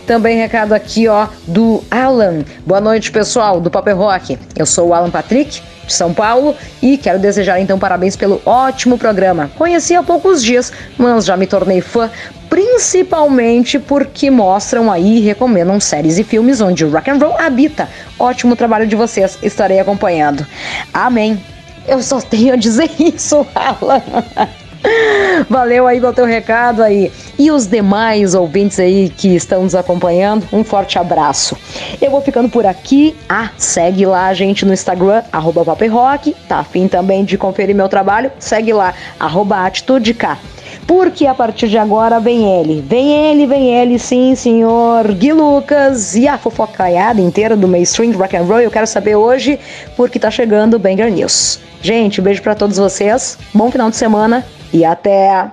Também recado aqui, ó, do Alan. Boa noite, pessoal, do Paper Rock. Eu sou o Alan Patrick, de São Paulo, e quero desejar então parabéns pelo ótimo programa. Conheci há poucos dias, mas já me tornei fã, principalmente porque mostram aí e recomendam séries e filmes onde o rock and roll habita. Ótimo trabalho de vocês, estarei acompanhando. Amém. Eu só tenho a dizer isso, Alan. Valeu aí pelo teu recado aí. E os demais ouvintes aí que estão nos acompanhando, um forte abraço. Eu vou ficando por aqui. Ah, segue lá a gente no Instagram, arroba. Tá afim também de conferir meu trabalho? Segue lá, arroba AtitudeK. Porque a partir de agora vem ele, vem ele, vem ele, sim, senhor Gui Lucas e a fofocaiada inteira do mainstream rock and roll. Eu quero saber hoje porque tá chegando o Banger News. Gente, beijo para todos vocês, bom final de semana e até!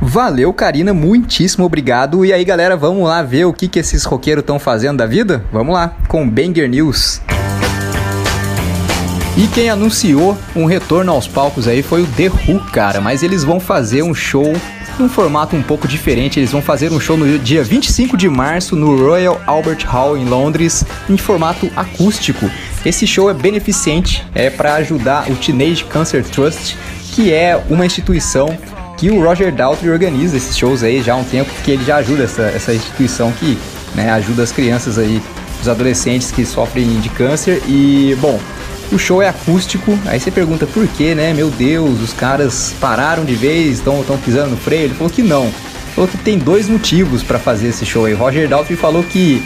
Valeu, Karina, muitíssimo obrigado. E aí, galera, vamos lá ver o que, que esses roqueiros estão fazendo da vida? Vamos lá, com Banger News. E quem anunciou um retorno aos palcos aí foi o The Who, cara. Mas eles vão fazer um show num formato um pouco diferente. Eles vão fazer um show no dia 25 de março no Royal Albert Hall em Londres, em formato acústico. Esse show é beneficente, é para ajudar o Teenage Cancer Trust, que é uma instituição que o Roger Daltrey organiza esses shows aí já há um tempo, que ele já ajuda essa, essa instituição que né, ajuda as crianças aí, os adolescentes que sofrem de câncer. E, bom, o show é acústico, aí você pergunta por quê, né? Meu Deus, os caras pararam de vez, estão pisando no freio. Ele falou que não. Falou que tem dois motivos para fazer esse show aí. Roger Daltrey falou que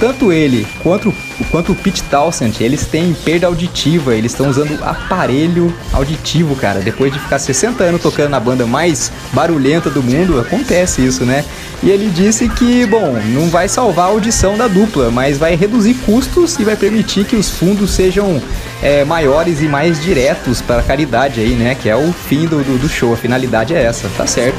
tanto ele quanto, quanto o Pete Townsend, eles têm perda auditiva, eles estão usando aparelho auditivo, cara. Depois de ficar 60 anos tocando na banda mais barulhenta do mundo, acontece isso, né? E ele disse que, bom, não vai salvar a audição da dupla, mas vai reduzir custos e vai permitir que os fundos sejam é, maiores e mais diretos para a caridade aí, né? Que é o fim do, do, do show, a finalidade é essa, tá certo.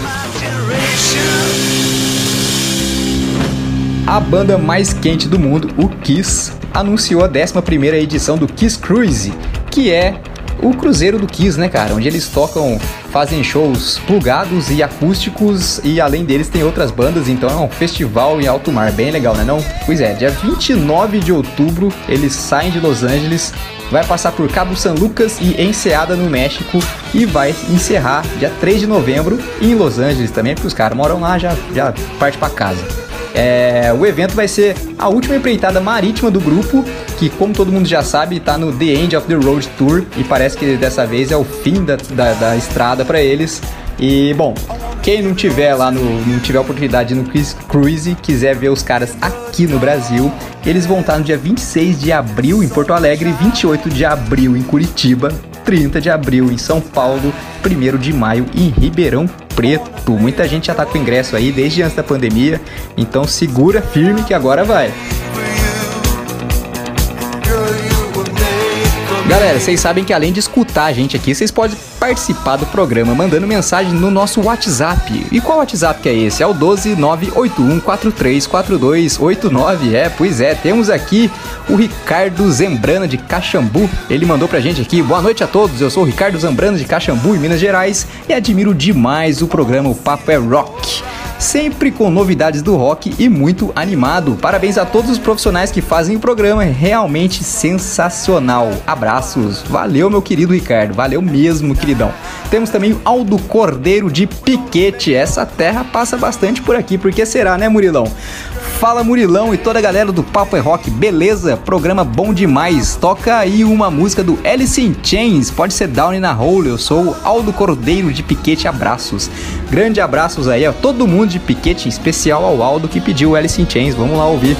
A banda mais quente do mundo, o Kiss, anunciou a 11ª edição do Kiss Cruise, que é o cruzeiro do Kiss, né, cara? Onde eles tocam, fazem shows plugados e acústicos e além deles tem outras bandas, então é um festival em alto mar, bem legal, né não? Pois é, dia 29 de outubro eles saem de Los Angeles, vai passar por Cabo San Lucas e Enseada no México e vai encerrar dia 3 de novembro em Los Angeles também, porque os caras moram lá, já, já parte para casa. É, o evento vai ser a última empreitada marítima do grupo, que, como todo mundo já sabe, está no The End of the Road Tour e parece que dessa vez é o fim da, da, da estrada para eles. E bom, quem não tiver lá no, não tiver oportunidade no Chris Cruise, quiser ver os caras aqui no Brasil, eles vão estar no dia 26 de abril em Porto Alegre, 28 de abril em Curitiba, 30 de abril em São Paulo, 1 de maio em Ribeirão Preto. Muita gente já tá com ingresso aí desde antes da pandemia, então segura firme que agora vai. Galera, vocês sabem que além de escutar a gente aqui, vocês podem participar do programa mandando mensagem no nosso WhatsApp. E qual WhatsApp que é esse? É o 12981434289. É, pois é, temos aqui o Ricardo Zembrana de Caxambu. Ele mandou pra gente aqui: "Boa noite a todos. Eu sou o Ricardo Zambrana de Caxambu, em Minas Gerais, e admiro demais o programa O Papo é Rock." Sempre com novidades do rock e muito animado. Parabéns a todos os profissionais que fazem o programa, é realmente sensacional. Abraços, valeu meu querido Ricardo, valeu mesmo, queridão. Temos também o Aldo Cordeiro de Piquete, essa terra passa bastante por aqui, porque será, né, Murilão? Fala Murilão e toda a galera do Papo é Rock, beleza? Programa bom demais. Toca aí uma música do Alice in Chains, pode ser Down in a Hole. Eu sou o Aldo Cordeiro de Piquete, abraços. Grande abraços aí a todo mundo de Piquete, em especial ao Aldo que pediu Alice in Chains. Vamos lá ouvir.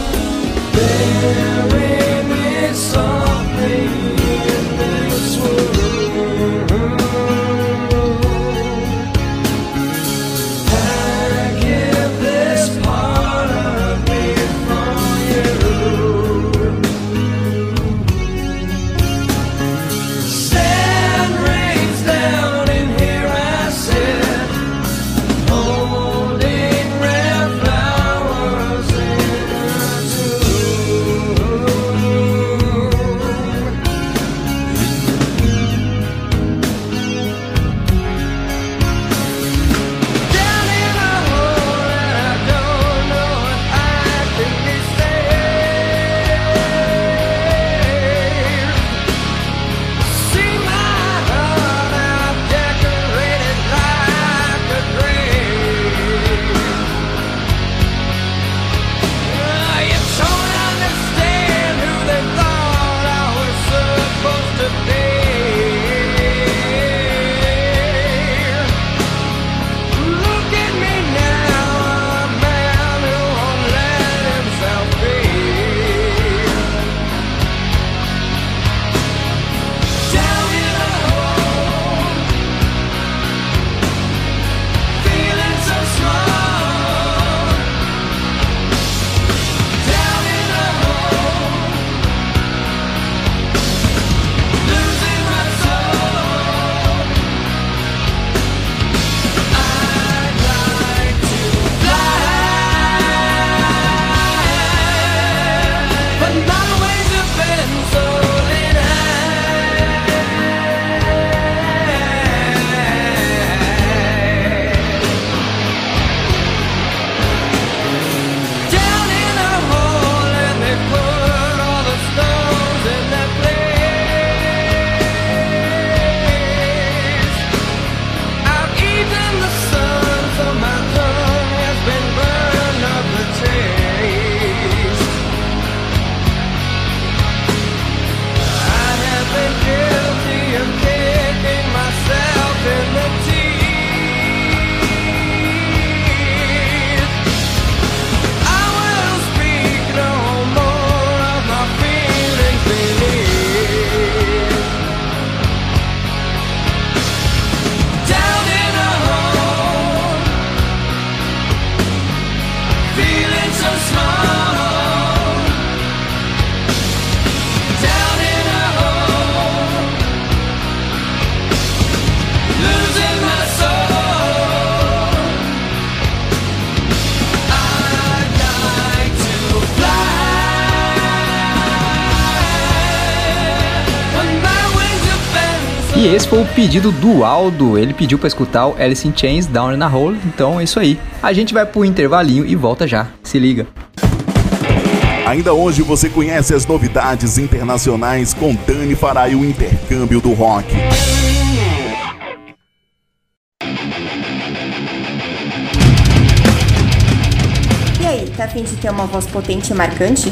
Pedido do Aldo. Ele pediu para escutar o Alice in Chains Down in a Hole. Então é isso aí. A gente vai pro intervalinho e volta já. Se liga. Ainda hoje você conhece as novidades internacionais com Dani Fará e o intercâmbio do rock. E aí, tá afim de ter uma voz potente e marcante?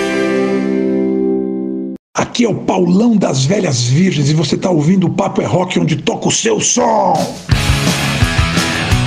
Aqui é o Paulão das Velhas Virgens e você está ouvindo o Papo é Rock onde toca o seu som.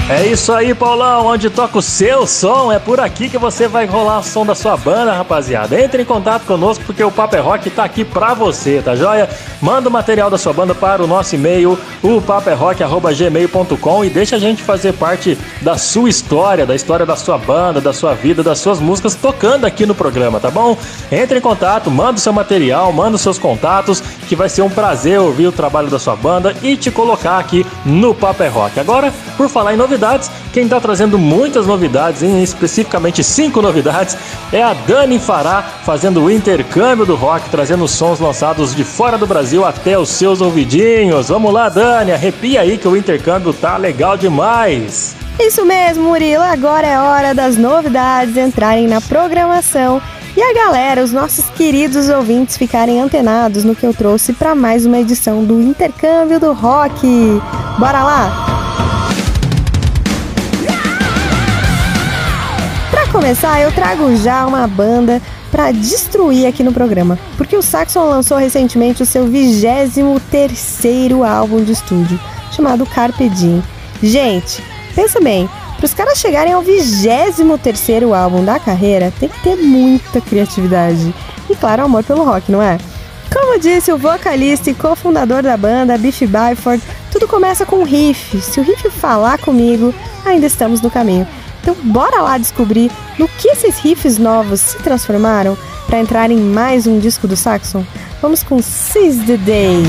É isso aí, Paulão. Onde toca o seu som, é por aqui que você vai rolar o som da sua banda, rapaziada. Entre em contato conosco porque o Papo é Rock tá aqui pra você, tá joia? Manda o material da sua banda para o nosso e-mail, o paperrock.gmail.com e deixa a gente fazer parte da sua história, da história da sua banda, da sua vida, das suas músicas tocando aqui no programa, tá bom? Entre em contato, manda o seu material, manda os seus contatos, que vai ser um prazer ouvir o trabalho da sua banda e te colocar aqui no Papo é Rock. Agora, por falar em novidades, quem está trazendo muitas novidades, especificamente cinco novidades, é a Dani Fará, fazendo o intercâmbio do rock, trazendo sons lançados de fora do Brasil até os seus ouvidinhos. Vamos lá, Dani, arrepia aí que o intercâmbio tá legal demais. Isso mesmo, Murilo. Agora é hora das novidades entrarem na programação e a galera, os nossos queridos ouvintes, ficarem antenados no que eu trouxe para mais uma edição do Intercâmbio do Rock. Bora lá! Começar, eu trago já uma banda para destruir aqui no programa, porque o Saxon lançou recentemente o seu 23 álbum de estúdio, chamado Carpe Diem. Gente, pensa bem, para os caras chegarem ao 23 álbum da carreira, tem que ter muita criatividade e, claro, amor pelo rock, não é? Como disse o vocalista e cofundador da banda, Biff Byford, tudo começa com um riff. Se o riff falar comigo, ainda estamos no caminho. Então, bora lá descobrir no que esses riffs novos se transformaram para entrar em mais um disco do Saxon. Vamos com Seize the Day.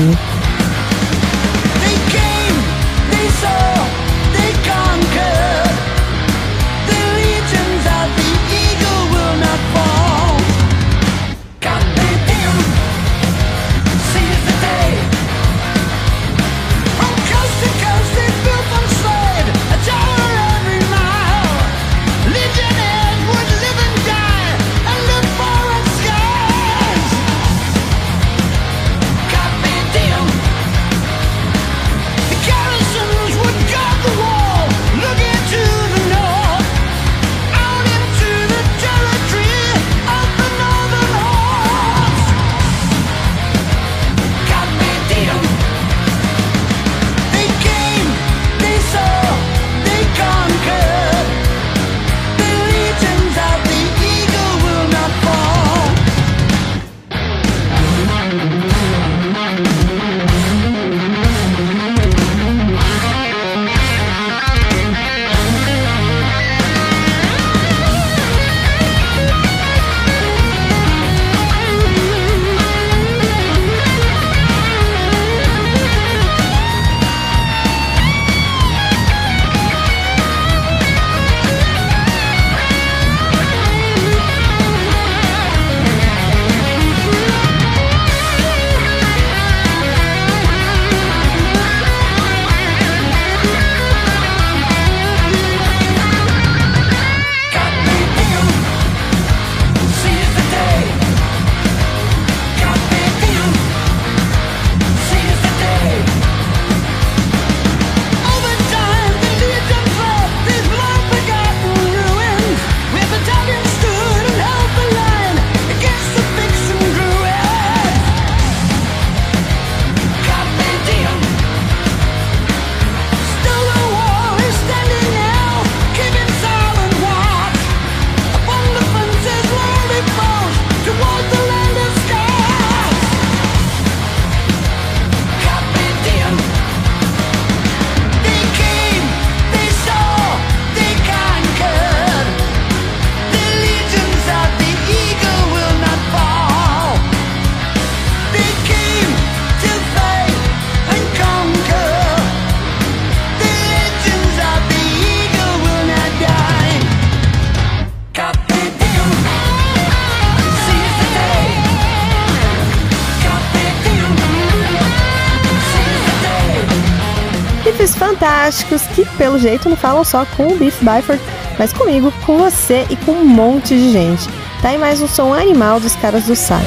Pelo jeito, não falam só com o Beef Byford, mas comigo, com você e com um monte de gente. Tá aí mais um som animal dos caras do Saxon.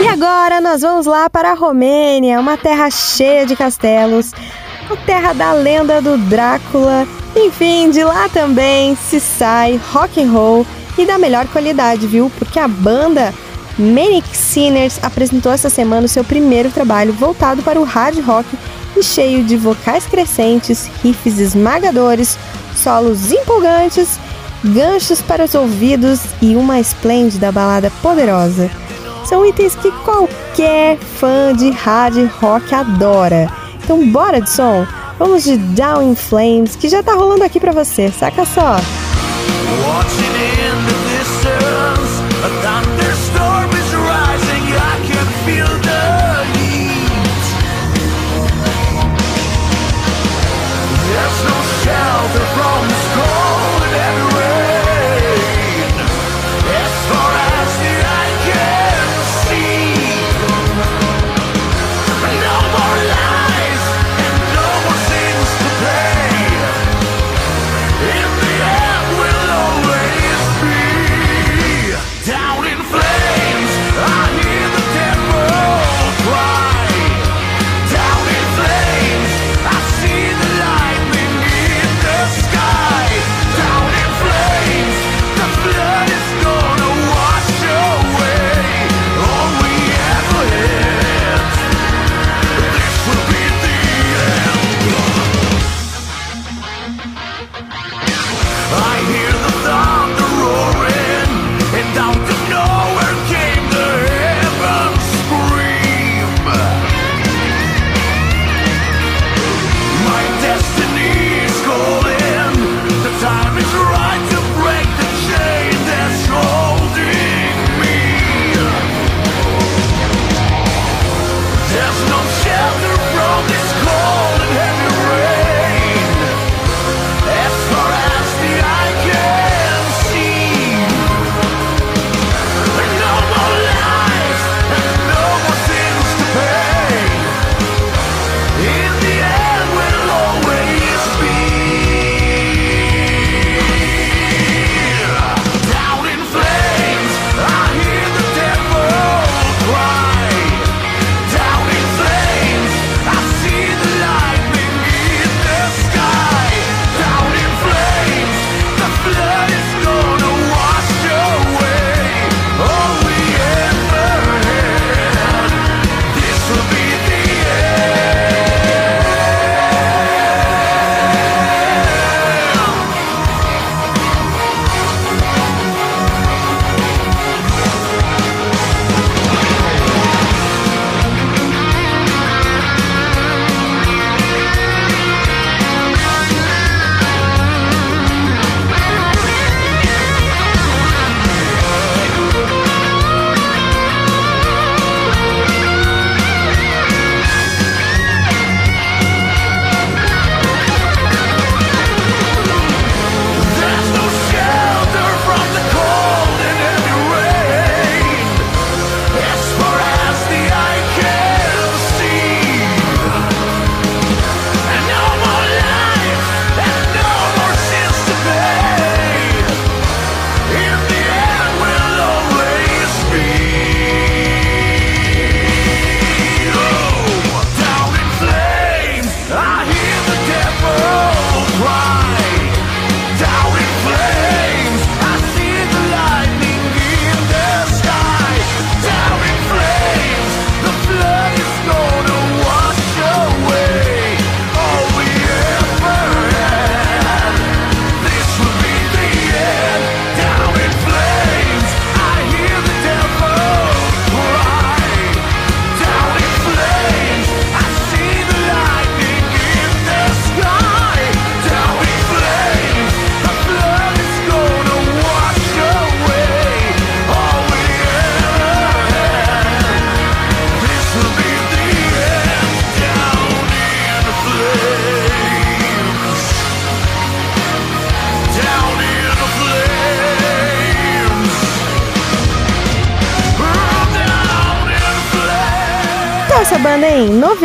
E agora nós vamos lá para a Romênia, uma terra cheia de castelos, a terra da lenda do Drácula. Enfim, de lá também se sai rock and roll e da melhor qualidade, viu? Porque a banda Manic Sinners apresentou essa semana o seu primeiro trabalho voltado para o hard rock e cheio de vocais crescentes, riffs esmagadores, solos empolgantes, ganchos para os ouvidos e uma esplêndida balada poderosa. São itens que qualquer fã de hard rock adora. Então bora de som? Vamos de Down in Flames, que já tá rolando aqui pra você, saca só. Watching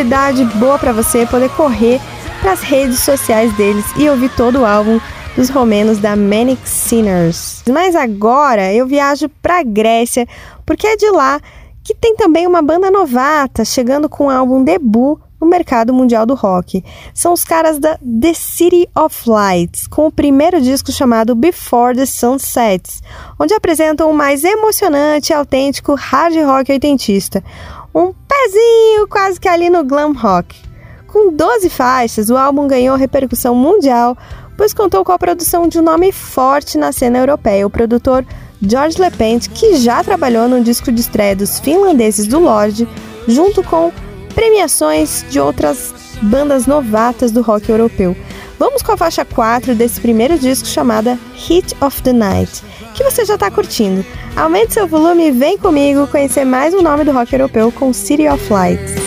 Novidade boa para você poder correr para as redes sociais deles e ouvir todo o álbum dos romenos da Manic Sinners. Mas agora eu viajo para Grécia, porque é de lá que tem também uma banda novata chegando com um álbum debut no mercado mundial do rock. São os caras da The City of Lights, com o primeiro disco chamado Before the Sun Sets, onde apresentam o mais emocionante e autêntico hard rock oitentista. Um pezinho quase que ali no glam rock. Com 12 faixas, o álbum ganhou repercussão mundial, pois contou com a produção de um nome forte na cena europeia, o produtor George LePente, que já trabalhou no disco de estreia dos finlandeses do Lorde, junto com premiações de outras bandas novatas do rock europeu. Vamos com a faixa 4 desse primeiro disco chamada Hit of the Night, que você já está curtindo. Aumente seu volume e vem comigo conhecer mais um nome do rock europeu com City of Lights.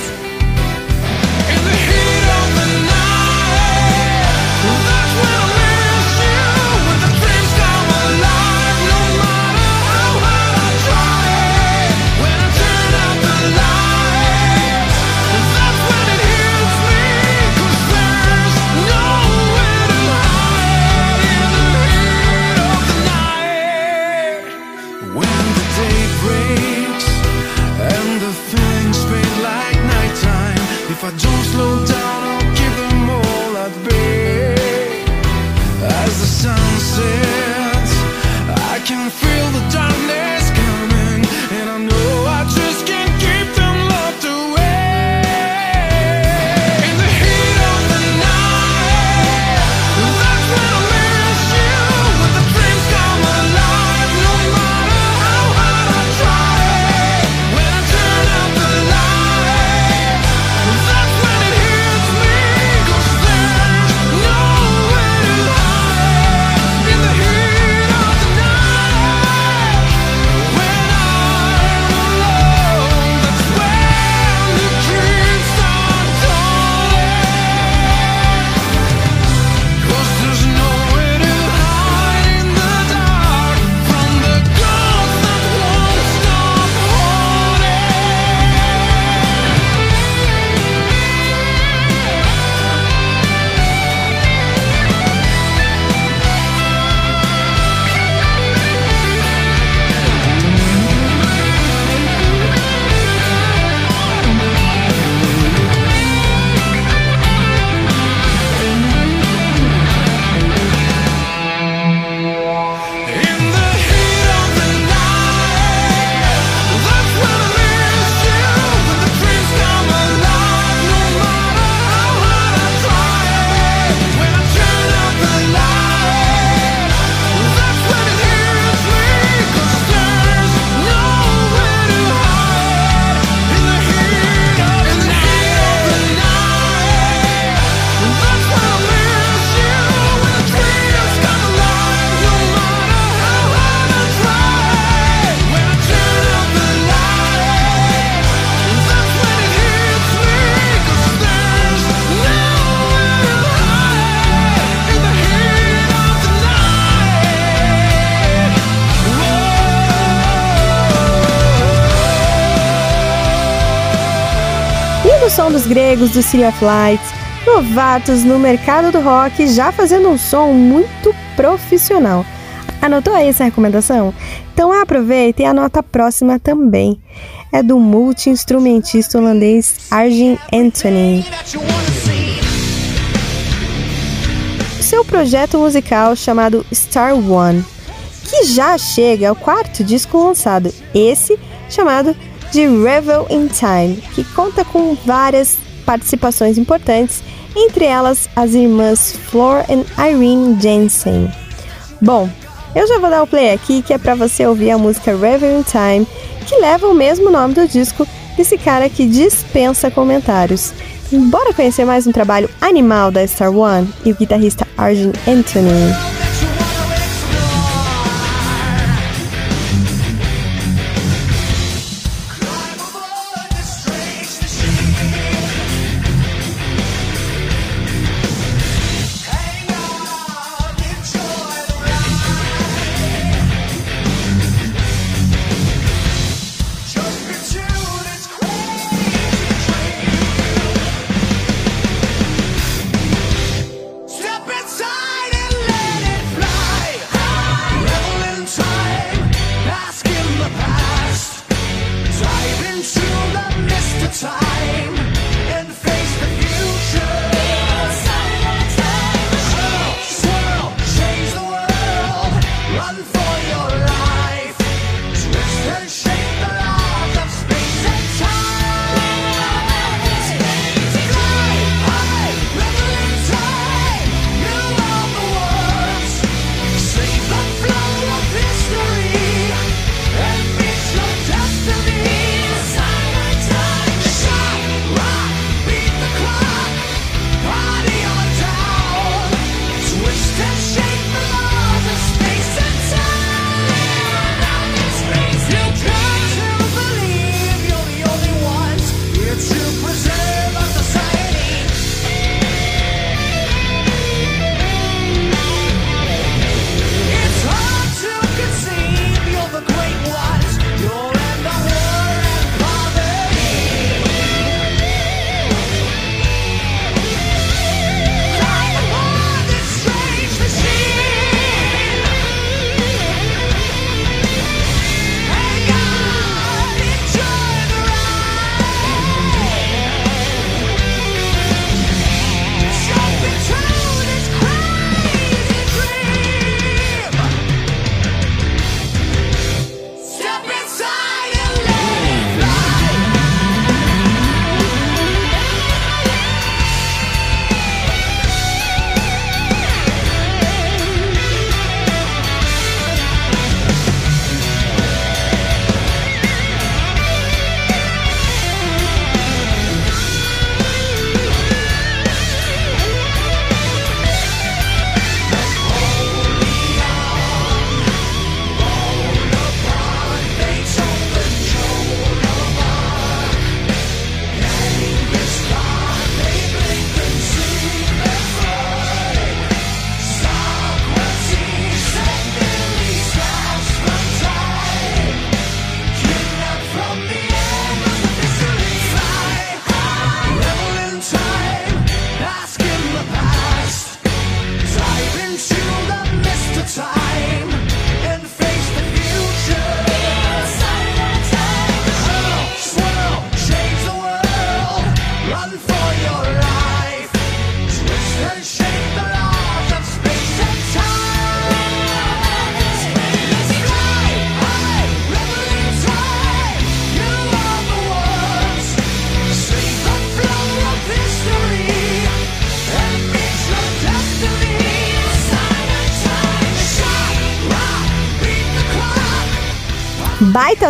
Gregos do City of Lights, novatos no mercado do rock, já fazendo um som muito profissional. Anotou aí essa recomendação? Então aproveita e anota a próxima também. É do multi-instrumentista holandês Arjen Anthony. Seu projeto musical chamado Star One, que já chega ao quarto disco lançado, esse chamado de Revel in Time, que conta com várias participações importantes, entre elas as irmãs Flor e Irene Jensen. Bom, eu já vou dar o play aqui que é para você ouvir a música Revel in Time, que leva o mesmo nome do disco desse cara que dispensa comentários. Bora conhecer mais um trabalho animal da Star One e o guitarrista Arjen Anthony.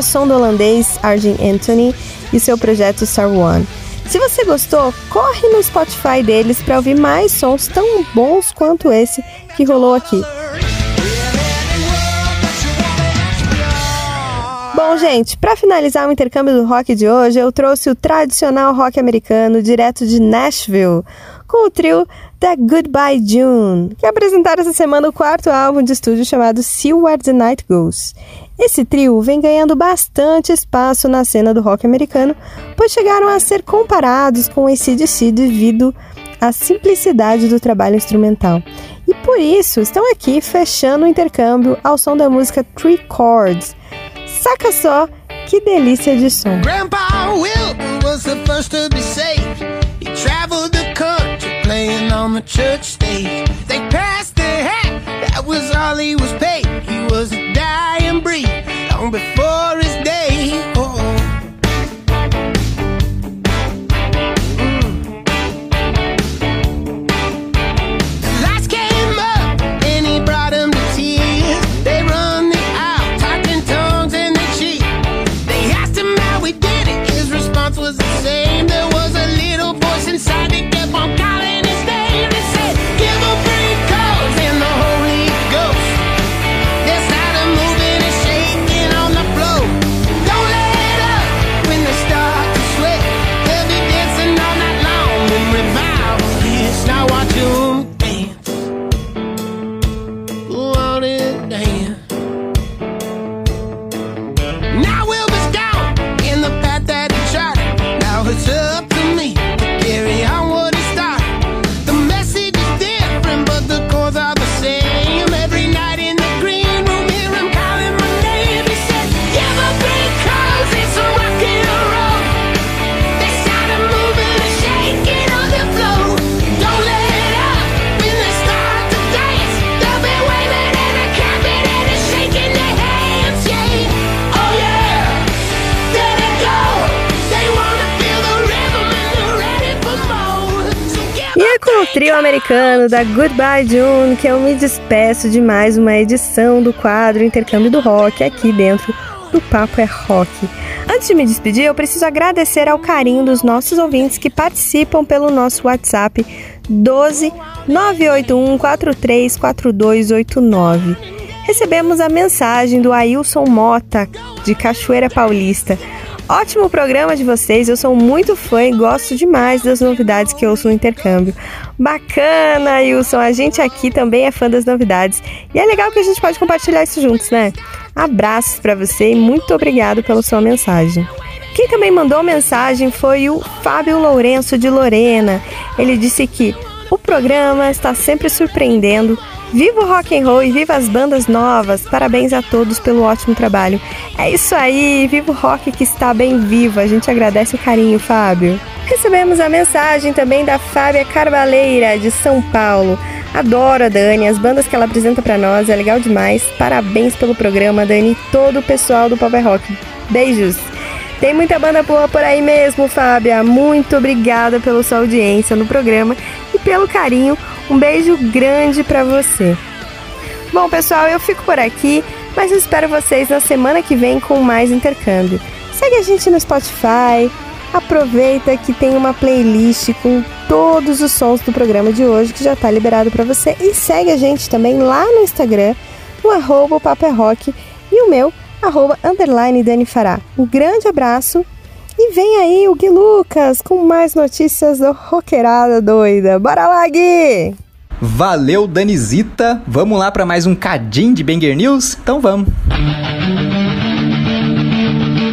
Som do holandês Arjen Anthony e seu projeto Star One. Se você gostou, corre no Spotify deles para ouvir mais sons tão bons quanto esse que rolou aqui. Bom, gente, para finalizar o intercâmbio do rock de hoje, eu trouxe o tradicional rock americano direto de Nashville, com o trio The Goodbye June, que apresentaram essa semana o quarto álbum de estúdio chamado See Where the Night Goes. Esse trio vem ganhando bastante espaço na cena do rock americano, pois chegaram a ser comparados com o ACDC devido à simplicidade do trabalho instrumental. E por isso estão aqui fechando o intercâmbio ao som da música Three Chords. Saca só que delícia de som! Grandpa Wilton was the first to be saved. He traveled the country the church stage. They passed the hat, that was all he was paid. He was a dying breed long before o trio americano da Goodbye June que eu me despeço de mais uma edição do quadro Intercâmbio do Rock aqui dentro do Papo é Rock. Antes de me despedir, eu preciso agradecer ao carinho dos nossos ouvintes que participam pelo nosso WhatsApp 12 981 434289. Recebemos a mensagem do Ailson Mota, de Cachoeira Paulista. Ótimo programa de vocês, eu sou muito fã e gosto demais das novidades que ouço no intercâmbio. Bacana, Wilson, a gente aqui também é fã das novidades e é legal que a gente pode compartilhar isso juntos, né? Abraços para você e muito obrigado pela sua mensagem. Quem também mandou mensagem foi o Fábio Lourenço de Lorena. Ele disse que o programa está sempre surpreendendo. Viva o rock and roll e viva as bandas novas. Parabéns a todos pelo ótimo trabalho. É isso aí, viva o rock que está bem vivo. A gente agradece o carinho, Fábio. Recebemos a mensagem também da Fábia Carvaleira, de São Paulo. Adoro a Dani, as bandas que ela apresenta para nós, é legal demais. Parabéns pelo programa, Dani, e todo o pessoal do Pop Rock. Beijos. Tem muita banda boa por aí mesmo, Fábia. Muito obrigada pela sua audiência no programa e pelo carinho. Um beijo grande para você. Bom, pessoal, eu fico por aqui, mas espero vocês na semana que vem com mais intercâmbio. Segue a gente no Spotify, aproveita que tem uma playlist com todos os sons do programa de hoje que já está liberado para você e segue a gente também lá no Instagram, no arroba Papo é Rock e o meu, arroba underline Dani Fará. Um grande abraço e vem aí o Gui Lucas com mais notícias do Roqueirada Doida. Bora lá, Gui! Valeu, Danizita. Vamos lá para mais um cadinho de Banger News? Então vamos.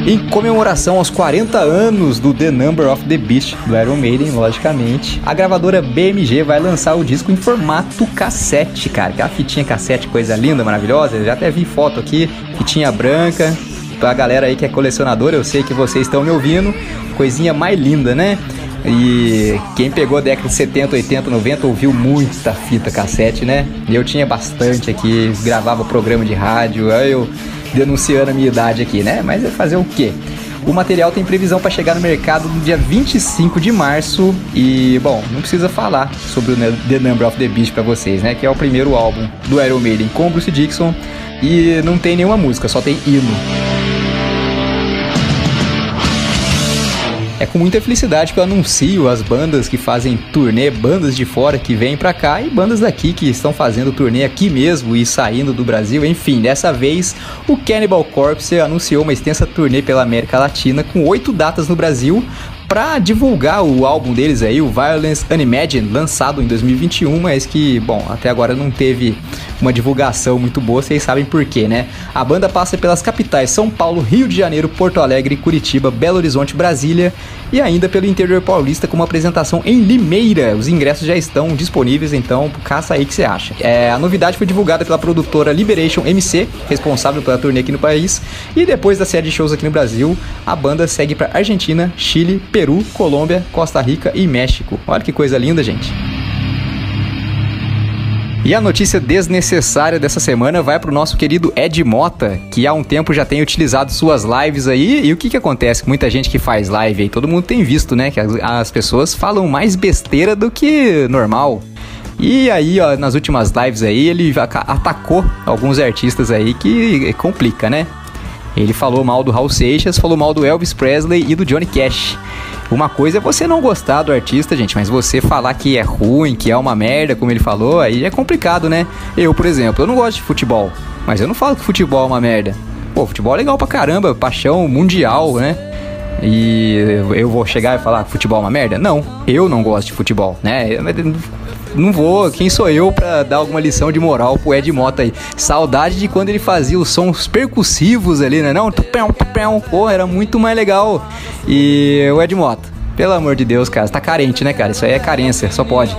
Em comemoração aos 40 anos do The Number of the Beast do Iron Maiden, logicamente, a gravadora BMG vai lançar o disco em formato cassete, cara. Aquela fitinha cassete, coisa linda, maravilhosa. Eu já até vi foto aqui, fitinha branca. Pra galera aí que é colecionadora, eu sei que vocês estão me ouvindo. Coisinha mais linda, né? E quem pegou a década de 70, 80, 90 ouviu muita fita cassete, né? Eu tinha bastante aqui, gravava programa de rádio, aí eu denunciando a minha idade aqui, né? Mas é fazer o quê? O material tem previsão para chegar no mercado no dia 25 de março e, bom, não precisa falar sobre o The Number of the Beast para vocês, né? Que é o primeiro álbum do Iron Maiden com Bruce Dixon e não tem nenhuma música, só tem hino. É com muita felicidade que eu anuncio as bandas que fazem turnê, bandas de fora que vêm pra cá e bandas daqui que estão fazendo turnê aqui mesmo e saindo do Brasil. Enfim, dessa vez o Cannibal Corpse anunciou uma extensa turnê pela América Latina com oito datas no Brasil para divulgar o álbum deles aí, o Violence Unimagined, lançado em 2021, mas que, bom, até agora não teve uma divulgação muito boa, vocês sabem por quê, né? A banda passa pelas capitais São Paulo, Rio de Janeiro, Porto Alegre, Curitiba, Belo Horizonte, Brasília e ainda pelo interior paulista com uma apresentação em Limeira. Os ingressos já estão disponíveis, então caça aí que você acha. É, a novidade foi divulgada pela produtora Liberation MC, responsável pela turnê aqui no país, e depois da série de shows aqui no Brasil, a banda segue para Argentina, Chile, Peru, Colômbia, Costa Rica e México. Olha que coisa linda, gente. E a notícia desnecessária dessa semana vai pro nosso querido Ed Mota, que há um tempo já tem utilizado suas lives aí. E o que que acontece? Muita gente que faz live aí, todo mundo tem visto, né? Que as, as pessoas falam mais besteira do que normal. E aí, ó, nas últimas lives aí, ele atacou alguns artistas aí que complica, né? Ele falou mal do Raul Seixas, falou mal do Elvis Presley e do Johnny Cash. Uma coisa é você não gostar do artista, gente, mas você falar que é ruim, que é uma merda, como ele falou, aí é complicado, né? Eu, por exemplo, eu não gosto de futebol, mas eu não falo que futebol é uma merda. Pô, futebol é legal pra caramba, paixão mundial, né? E eu vou chegar e falar futebol é uma merda? Não, eu não gosto de futebol, né? Não vou, quem sou eu pra dar alguma lição de moral pro Ed Mota aí? Saudade de quando ele fazia os sons percussivos ali, né? Não, tupão, tupão, pô, era muito mais legal. E o Ed Mota, pelo amor de Deus, cara, você tá carente, né, cara? Isso aí é carência, só pode.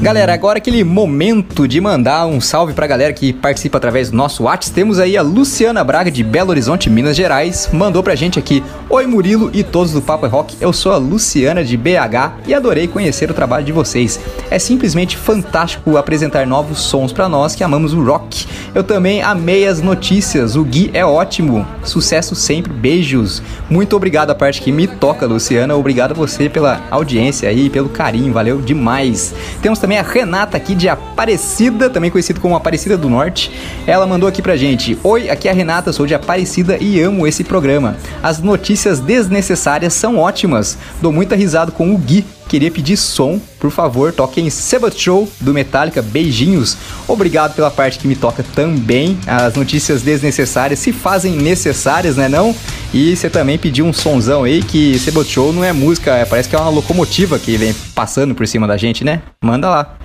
Galera, agora aquele momento de mandar um salve pra galera que participa através do nosso WhatsApp. Temos aí a Luciana Braga de Belo Horizonte, Minas Gerais, mandou pra gente aqui: Oi Murilo e todos do Papo é Rock, eu sou a Luciana de BH e adorei conhecer o trabalho de vocês. É simplesmente fantástico apresentar novos sons pra nós que amamos o rock. Eu também amei as notícias, o Gui é ótimo. Sucesso sempre, beijos. Muito obrigado a parte que me toca, Luciana. Obrigado a você pela audiência aí, pelo carinho, valeu demais. Temos também a Renata aqui de Aparecida, também conhecido como Aparecida do Norte. Ela mandou aqui pra gente: Oi, aqui é a Renata, sou de Aparecida e amo esse programa. As notícias desnecessárias são ótimas. Dou muita risada com o Gui. Queria pedir som, por favor, toquem Sabbath Show do Metallica, beijinhos. Obrigado pela parte que me toca também. As notícias desnecessárias se fazem necessárias, né não? E você também pediu um sonzão aí que Sabbath Show não é música, é- parece que é uma locomotiva que vem passando por cima da gente, né? Manda lá.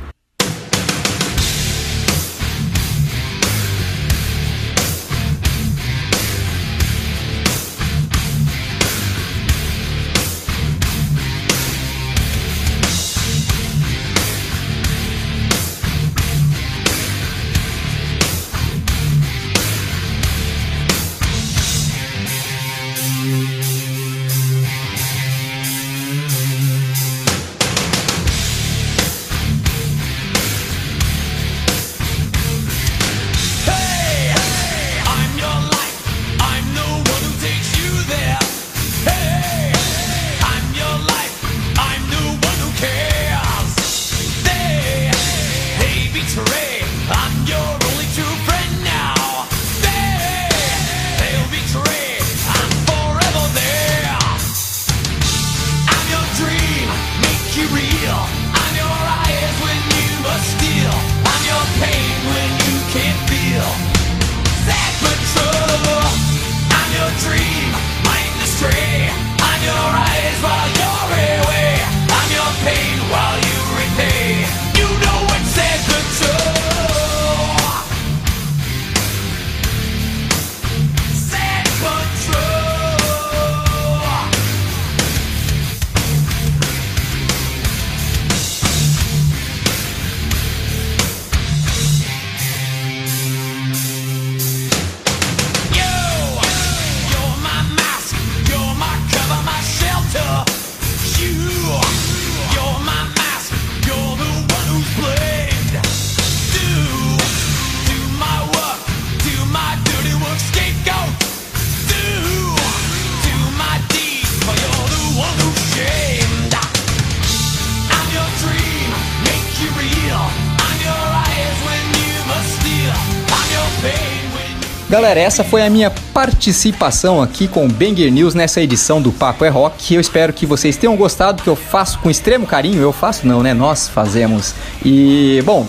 Galera, essa foi a minha participação aqui com o Banger News nessa edição do Papo é Rock. Eu espero que vocês tenham gostado, que eu faço com extremo carinho. Eu faço não, né? Nós fazemos. E, bom,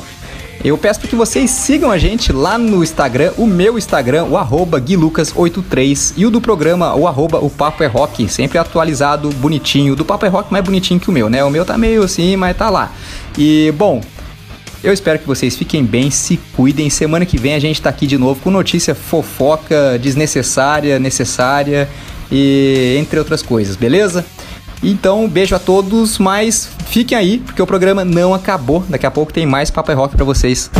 eu peço que vocês sigam a gente lá no Instagram, o meu Instagram, o arroba guilucas83 e o do programa, o arroba o Papo é Rock, sempre atualizado, bonitinho. Do Papo é Rock mais bonitinho que o meu, né? O meu tá meio assim, mas tá lá. E, bom, eu espero que vocês fiquem bem, se cuidem. Semana que vem a gente tá aqui de novo com notícia fofoca, desnecessária, necessária e entre outras coisas, beleza? Então, beijo a todos, mas fiquem aí, porque o programa não acabou. Daqui a pouco tem mais Papo é Rock pra vocês.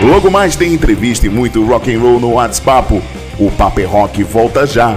Logo mais tem entrevista e muito rock and roll no WhatsApp. O Papo é Rock volta já.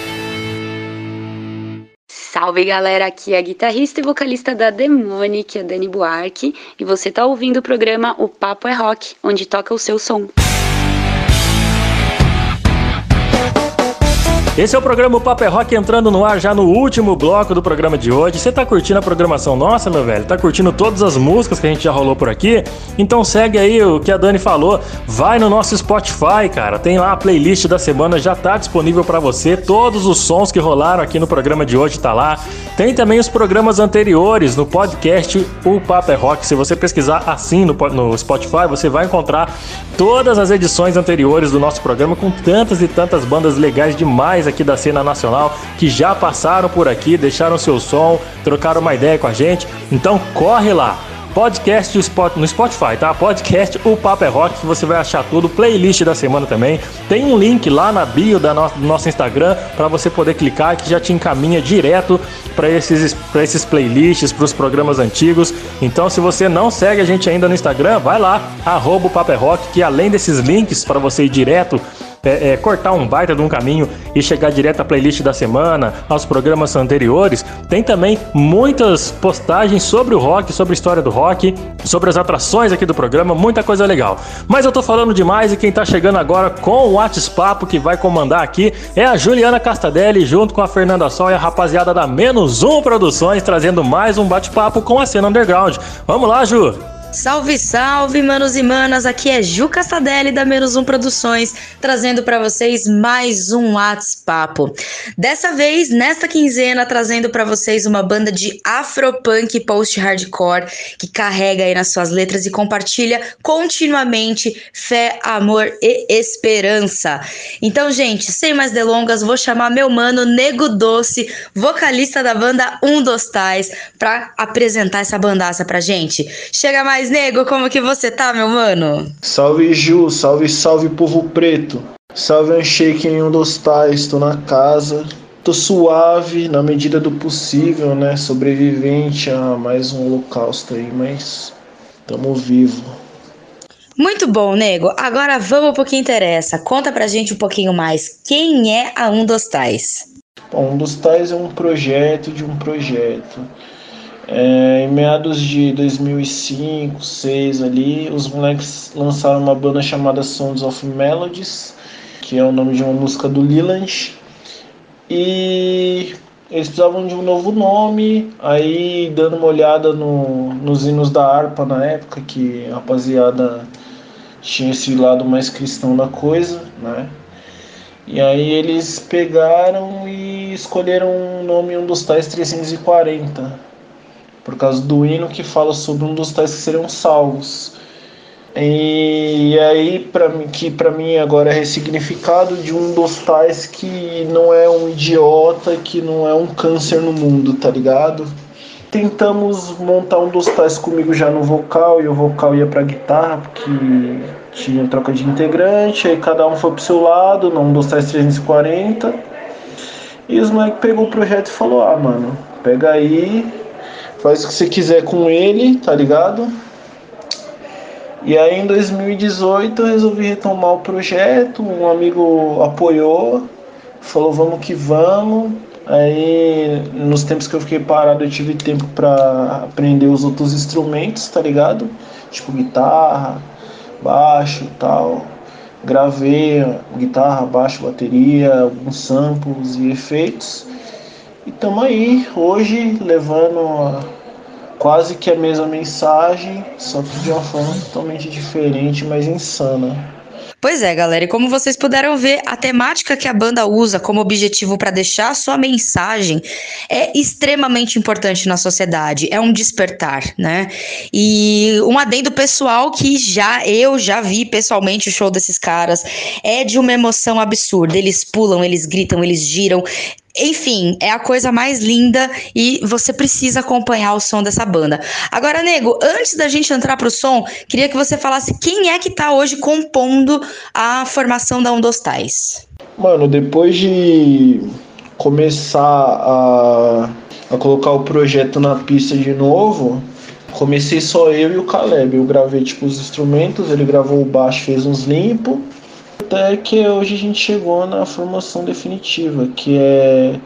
Salve galera, aqui é a guitarrista e vocalista da Demonic, a Dani Buarque, e você tá ouvindo o programa O Papo é Rock, onde toca o seu som. Esse é o programa Papo é Rock entrando no ar já no último bloco do programa de hoje. Você tá curtindo a programação nossa, meu velho? Tá curtindo todas as músicas que a gente já rolou por aqui? Então segue aí o que a Dani falou. Vai no nosso Spotify, cara. Tem lá a playlist da semana, já tá disponível para você. Todos os sons que rolaram aqui no programa de hoje tá lá. Tem também os programas anteriores no podcast O Papo é Rock. Se você pesquisar assim no, no Spotify, você vai encontrar todas as edições anteriores do nosso programa com tantas e tantas bandas legais demais aqui da cena nacional que já passaram por aqui, deixaram seu som, trocaram uma ideia com a gente. Então corre lá. Podcast no Spotify, tá? Podcast O Papo é Rock, que você vai achar tudo. Playlist da semana também. Tem um link lá na bio da no, do nosso Instagram para você poder clicar que já te encaminha direto para esses, esses playlists, para os programas antigos. Então, se você não segue a gente ainda no Instagram, vai lá, arroba o Papo é Rock, que além desses links para você ir direto é, cortar um baita de um caminho e chegar direto à playlist da semana, aos programas anteriores, tem também muitas postagens sobre o rock, sobre a história do rock, sobre as atrações aqui do programa, muita coisa legal. Mas eu tô falando demais e quem tá chegando agora com o WhatsApp que vai comandar aqui é a Juliana Castadelli, junto com a Fernanda Sol e a rapaziada da Menos Um Produções, trazendo mais um bate-papo com a cena underground. Vamos lá, Ju! Salve, salve, manos e manas! Aqui é Ju Castadelli da Menos Um Produções, trazendo para vocês mais um WhatsApp. Dessa vez, nesta quinzena, trazendo para vocês uma banda de afropunk post-hardcore que carrega aí nas suas letras e compartilha continuamente fé, amor e esperança. Então, gente, sem mais delongas, vou chamar meu mano Nego Doce, vocalista da banda Um dos Tais, para apresentar essa bandaça pra gente. Chega mais mais, nego? Como que você tá, meu mano? Salve Ju, salve, salve povo preto. Salve um shake em um dos tais, tô na casa. Tô suave, na medida do possível, né? Sobrevivente a mais um holocausto aí, mas tamo vivo. Muito bom, nego. Agora vamos pro que interessa. Conta pra gente um pouquinho mais. Quem é a Um dos Tais? Bom, um dos Tais é um projeto de um projeto. É, em meados de 2005, 2006 ali, os moleques lançaram uma banda chamada Sounds of Melodies, que é o nome de uma música do Leland. E eles precisavam de um novo nome, aí dando uma olhada no, nos hinos da harpa na época, que a rapaziada tinha esse lado mais cristão da coisa, né? E aí eles pegaram e escolheram o nome um dos tais 340, por causa do hino que fala sobre um dos tais que seriam salvos. E aí, para mim, que para mim agora é ressignificado de um dos tais que não é um idiota, que não é um câncer no mundo, tá ligado? Tentamos montar um dos tais comigo já no vocal e o vocal ia pra guitarra, porque tinha troca de integrante, aí cada um foi pro seu lado, não dos tais 340. E os moleques pegou o projeto e falou: Ah, mano, pega aí, faz o que você quiser com ele, tá ligado? E aí em 2018 eu resolvi retomar o projeto, um amigo apoiou, falou vamos que vamos. Aí nos tempos que eu fiquei parado eu tive tempo para aprender os outros instrumentos, tá ligado? Tipo guitarra, baixo tal. Gravei guitarra, baixo, bateria, alguns samples e efeitos. E tamo aí, hoje levando a quase que a mesma mensagem, só que de uma forma totalmente diferente, mas insana. Pois é, galera, e como vocês puderam ver, a temática que a banda usa como objetivo para deixar sua mensagem é extremamente importante na sociedade, é um despertar, né? E um adendo pessoal que já eu já vi pessoalmente o show desses caras, é de uma emoção absurda. Eles pulam, eles gritam, eles giram, enfim, é a coisa mais linda e você precisa acompanhar o som dessa banda. Agora, nego, antes da gente entrar pro som, queria que você falasse quem é que tá hoje compondo a formação da Um dos Tais. Mano, depois de começar a, a colocar o projeto na pista de novo, comecei só eu e o Caleb. Eu gravei tipo os instrumentos, ele gravou o baixo, fez uns limpos até que hoje a gente chegou na formação definitiva, que é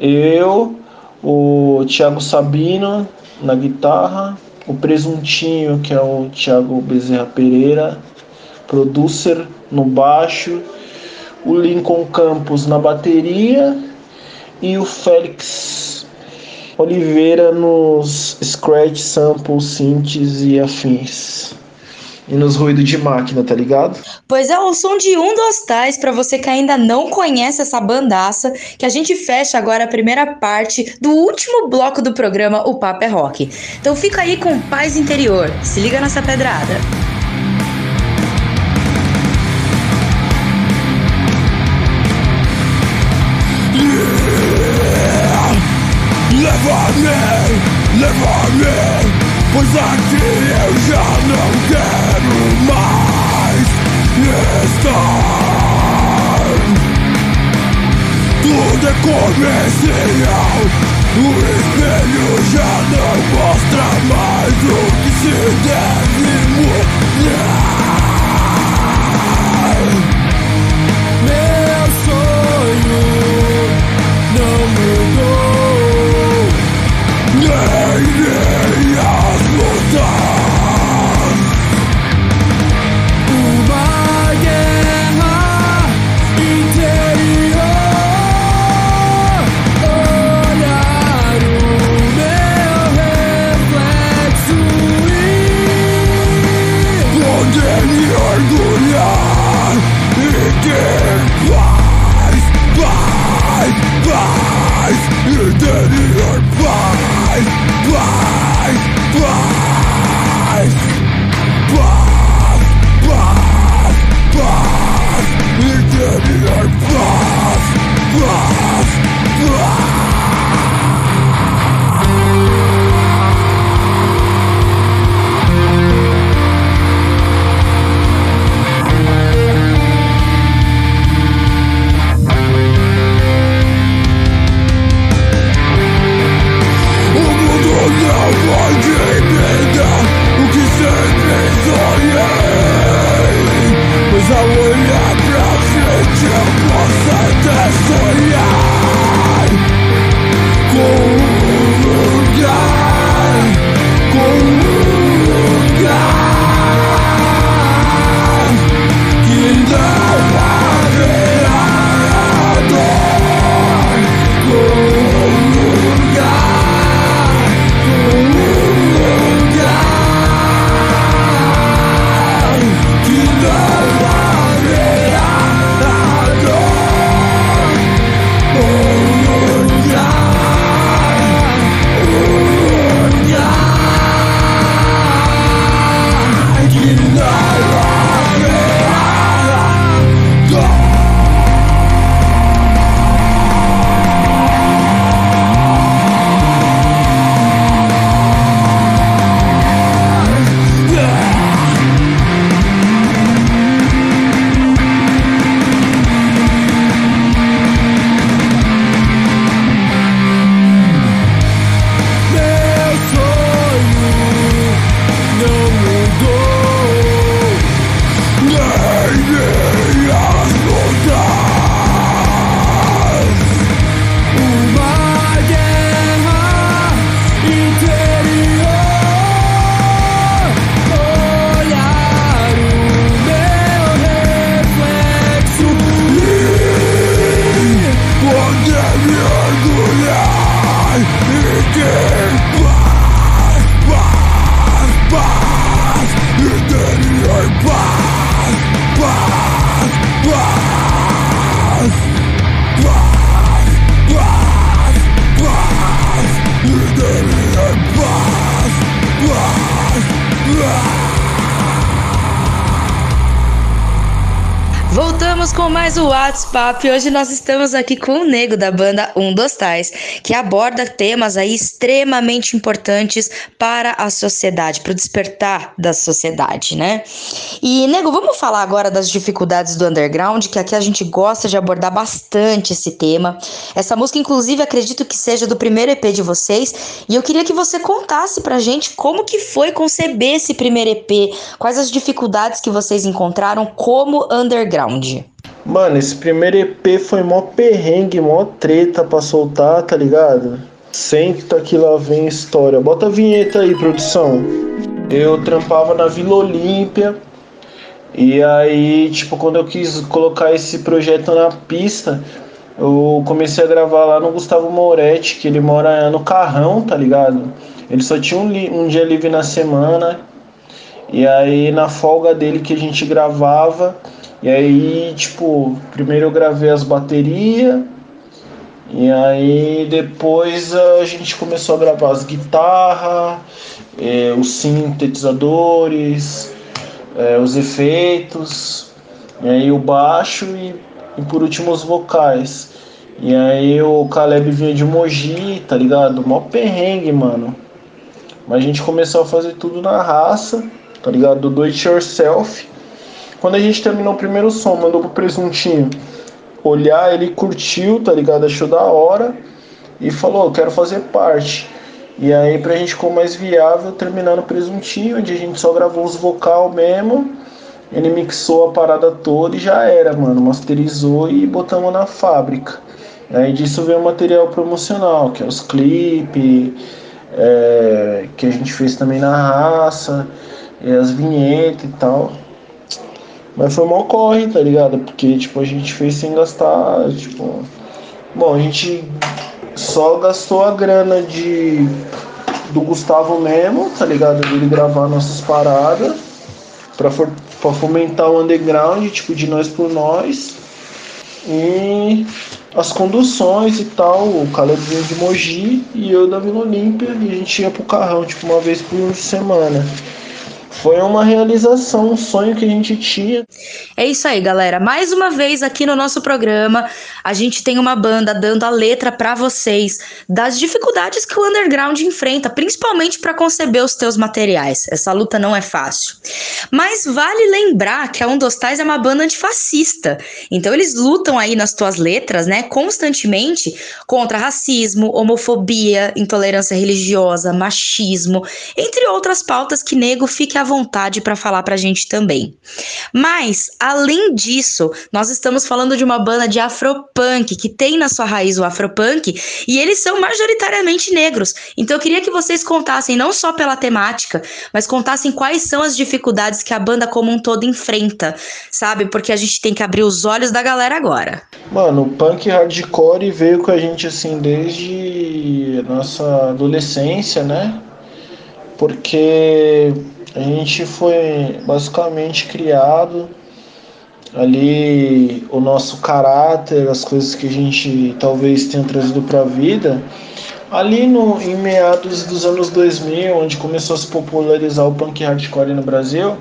eu, o Thiago Sabino na guitarra, o Presuntinho, que é o Thiago Bezerra Pereira, producer no baixo, o Lincoln Campos na bateria e o Félix Oliveira nos scratch, samples, synths e afins e nos ruídos de máquina, tá ligado? Pois é, o som de um dos tais para você que ainda não conhece essa bandaça, que a gente fecha agora a primeira parte do último bloco do programa O Papo é Rock. Então fica aí com paz interior. Se liga nessa pedrada. Leva-me, leva-me, pois aqui Tudo é comercial, o espelho já não mostra mais o que se deve mudar. Meu sonho não mudou. Nem, Voltamos com mais o WhatsApp. Hoje nós estamos aqui com o Nego da banda Um dos Tais, que aborda temas aí extremamente importantes para a sociedade, para o despertar da sociedade, né? E Nego, vamos falar agora das dificuldades do underground, que aqui a gente gosta de abordar bastante esse tema. Essa música, inclusive, acredito que seja do primeiro EP de vocês, e eu queria que você contasse pra gente como que foi conceber esse primeiro EP, quais as dificuldades que vocês encontraram como underground. Mano, esse primeiro EP foi mó perrengue, mó treta pra soltar, tá ligado? Senta que lá vem história. Bota a vinheta aí, produção. Eu trampava na Vila Olímpia. E aí, tipo, quando eu quis colocar esse projeto na pista, eu comecei a gravar lá no Gustavo Moretti, que ele mora no Carrão, tá ligado? Ele só tinha um, um dia livre na semana. E aí, na folga dele que a gente gravava, e aí, tipo, primeiro eu gravei as baterias, e aí depois a gente começou a gravar as guitarras, eh, os sintetizadores, eh, os efeitos, e aí o baixo e, e por último os vocais. E aí o Caleb vinha de Mogi, tá ligado? Mó perrengue, mano. Mas a gente começou a fazer tudo na raça, tá ligado? Do it yourself. Quando a gente terminou o primeiro som, mandou pro presuntinho olhar, ele curtiu, tá ligado? Achou da hora e falou, quero fazer parte. E aí pra gente ficou mais viável terminar no presuntinho, onde a gente só gravou os vocal mesmo. Ele mixou a parada toda e já era, mano. Masterizou e botamos na fábrica. Aí disso veio o material promocional, que é os clipes, é, que a gente fez também na raça, as vinhetas e tal. Mas foi mal corre, tá ligado? Porque, tipo, a gente fez sem gastar, tipo... Bom, a gente só gastou a grana de do Gustavo mesmo, tá ligado? Dele gravar nossas paradas pra, for, pra fomentar o underground, tipo, de nós por nós. E as conduções e tal, o Caleb vinha de Mogi e eu da Vila Olímpia, e a gente ia pro carrão, tipo, uma vez por semana. Foi uma realização, um sonho que a gente tinha. É isso aí, galera. Mais uma vez aqui no nosso programa, a gente tem uma banda dando a letra pra vocês das dificuldades que o underground enfrenta, principalmente pra conceber os teus materiais. Essa luta não é fácil. Mas vale lembrar que a Um dos Tais é uma banda antifascista. Então eles lutam aí nas tuas letras, né, constantemente contra racismo, homofobia, intolerância religiosa, machismo, entre outras pautas que nego fique vontade para falar pra gente também. Mas, além disso, nós estamos falando de uma banda de afropunk, que tem na sua raiz o afropunk, e eles são majoritariamente negros. Então eu queria que vocês contassem, não só pela temática, mas contassem quais são as dificuldades que a banda como um todo enfrenta, sabe? Porque a gente tem que abrir os olhos da galera agora. Mano, o punk hardcore veio com a gente assim desde nossa adolescência, né? Porque a gente foi basicamente criado ali o nosso caráter, as coisas que a gente talvez tenha trazido para a vida, ali no, em meados dos anos 2000, onde começou a se popularizar o punk hardcore no Brasil,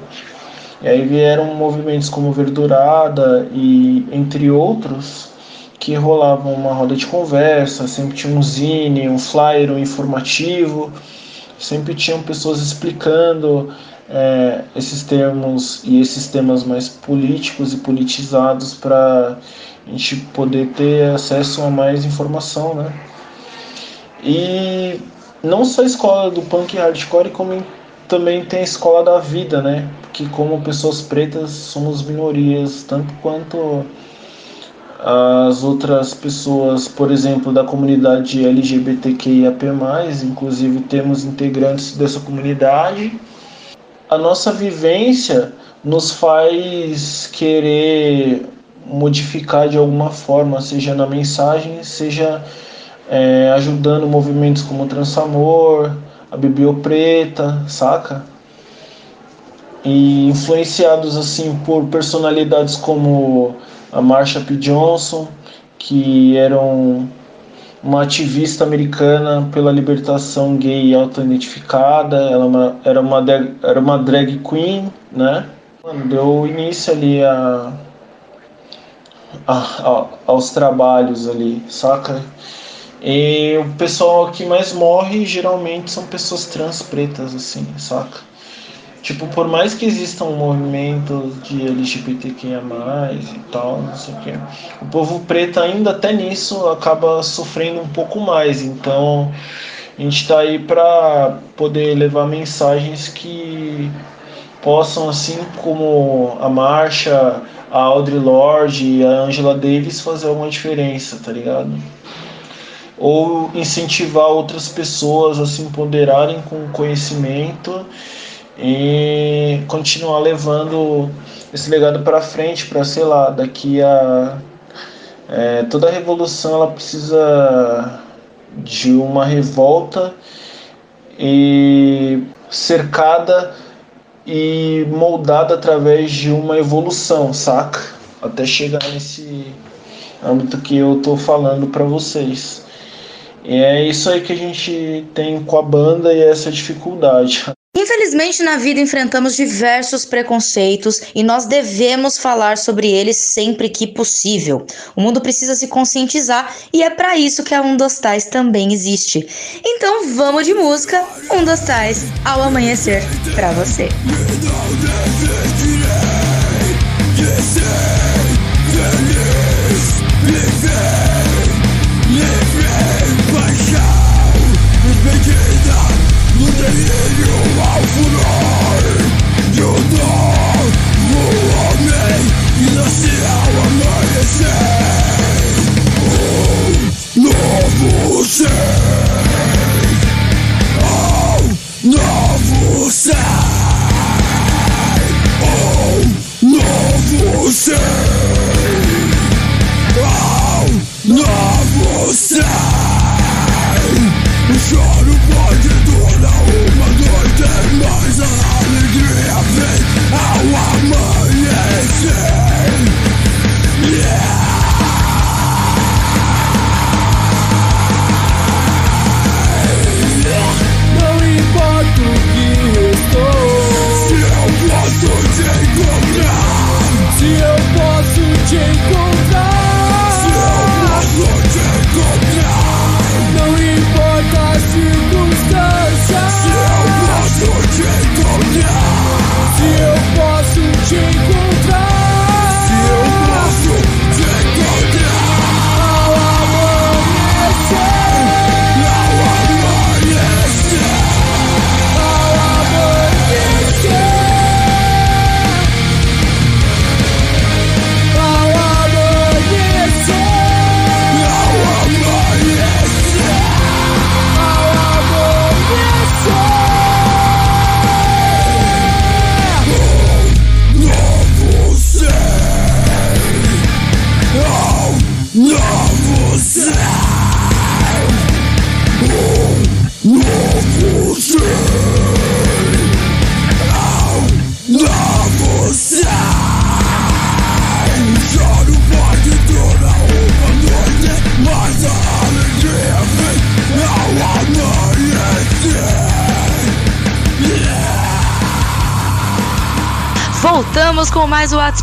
e aí vieram movimentos como Verdurada e entre outros, que rolavam uma roda de conversa, sempre tinha um zine, um flyer, um informativo, sempre tinham pessoas explicando é, esses termos e esses temas mais políticos e politizados para a gente poder ter acesso a mais informação, né? E não só a escola do punk hardcore, como também tem a escola da vida, né? Que como pessoas pretas somos minorias, tanto quanto as outras pessoas, por exemplo, da comunidade LGBTQIAP+, inclusive temos integrantes dessa comunidade. A nossa vivência nos faz querer modificar de alguma forma, seja na mensagem, seja é, ajudando movimentos como o Transamor, a Bibio Preta, saca? E influenciados assim por personalidades como a Marsha P. Johnson, que era um, uma ativista americana pela libertação gay auto-identificada, ela uma- era uma, drag- era uma drag queen, né? Deu início ali a, a- a- aos trabalhos ali, saca? E o pessoal que mais morre geralmente são pessoas trans pretas, assim, saca? Tipo, por mais que exista um movimento de LGBTQIA+, e tal, não sei o quê, o povo preto ainda até nisso acaba sofrendo um pouco mais. Então, a gente tá aí pra poder levar mensagens que possam, assim como a Marcha, a Audre Lorde a Angela Davis, fazer alguma diferença, tá ligado? Ou incentivar outras pessoas a se empoderarem com conhecimento e continuar levando esse legado para frente, para sei lá, daqui a é, toda revolução ela precisa de uma revolta e cercada e moldada através de uma evolução, saca? Até chegar nesse âmbito que eu tô falando para vocês. E é isso aí que a gente tem com a banda e essa dificuldade. Infelizmente, na vida enfrentamos diversos preconceitos e nós devemos falar sobre eles sempre que possível. O mundo precisa se conscientizar e é para isso que a Um dos Tais também existe. Então vamos de música, Um dos Tais, ao amanhecer, pra você. Um novo ser, um novo ser, um novo ser. O choro pode durar uma noite, mas a alegria vem ao amanhecer. Posso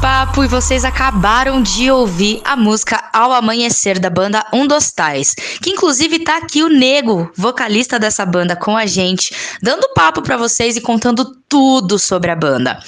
mais o WhatsApp e vocês acabaram de ouvir a música Ao Amanhecer da banda Um dos Tais, que inclusive tá aqui o Nego, vocalista dessa banda com a gente, dando papo pra vocês e contando tudo sobre a banda.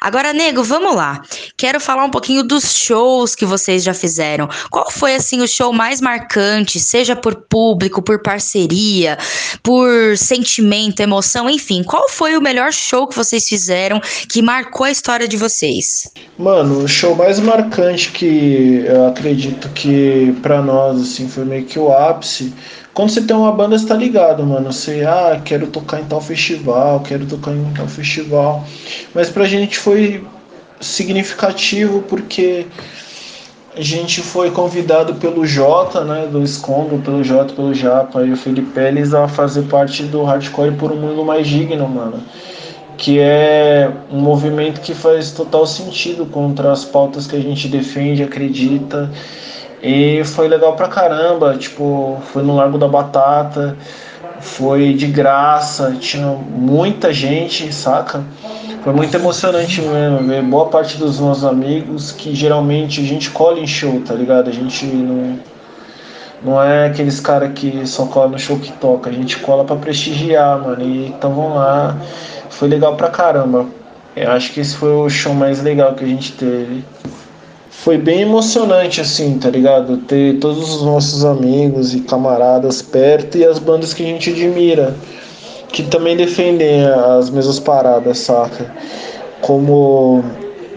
Agora, Nego, vamos lá. Quero falar um pouquinho dos shows que vocês já fizeram. Qual foi assim o show mais marcante, seja por público, por parceria, por sentimento, emoção, enfim, qual foi o melhor show que vocês fizeram que marcou a história de vocês? Mano, o show mais marcante que eu acredito que pra nós assim foi meio que o ápice. Quando você tem uma banda, você tá ligado, mano. Você, ah, quero tocar em tal festival, quero tocar em tal festival. Mas pra gente foi significativo porque a gente foi convidado pelo Jota, né, do Escondo, pelo Jota, pelo Japa e o Felipe Pérez a fazer parte do Hardcore por um Mundo Mais Digno, mano. Que é um movimento que faz total sentido contra as pautas que a gente defende, acredita. E foi legal pra caramba, tipo, foi no Largo da Batata, foi de graça, tinha muita gente, saca? Foi muito emocionante mesmo ver boa parte dos nossos amigos que geralmente a gente cola em show, tá ligado? A gente não, não é aqueles cara que só cola no show que toca, a gente cola pra prestigiar, mano. E vamos lá. Foi legal pra caramba. Eu acho que esse foi o show mais legal que a gente teve. Foi bem emocionante, assim, tá ligado? Ter todos os nossos amigos e camaradas perto e as bandas que a gente admira que também defendem as mesmas paradas, saca? Como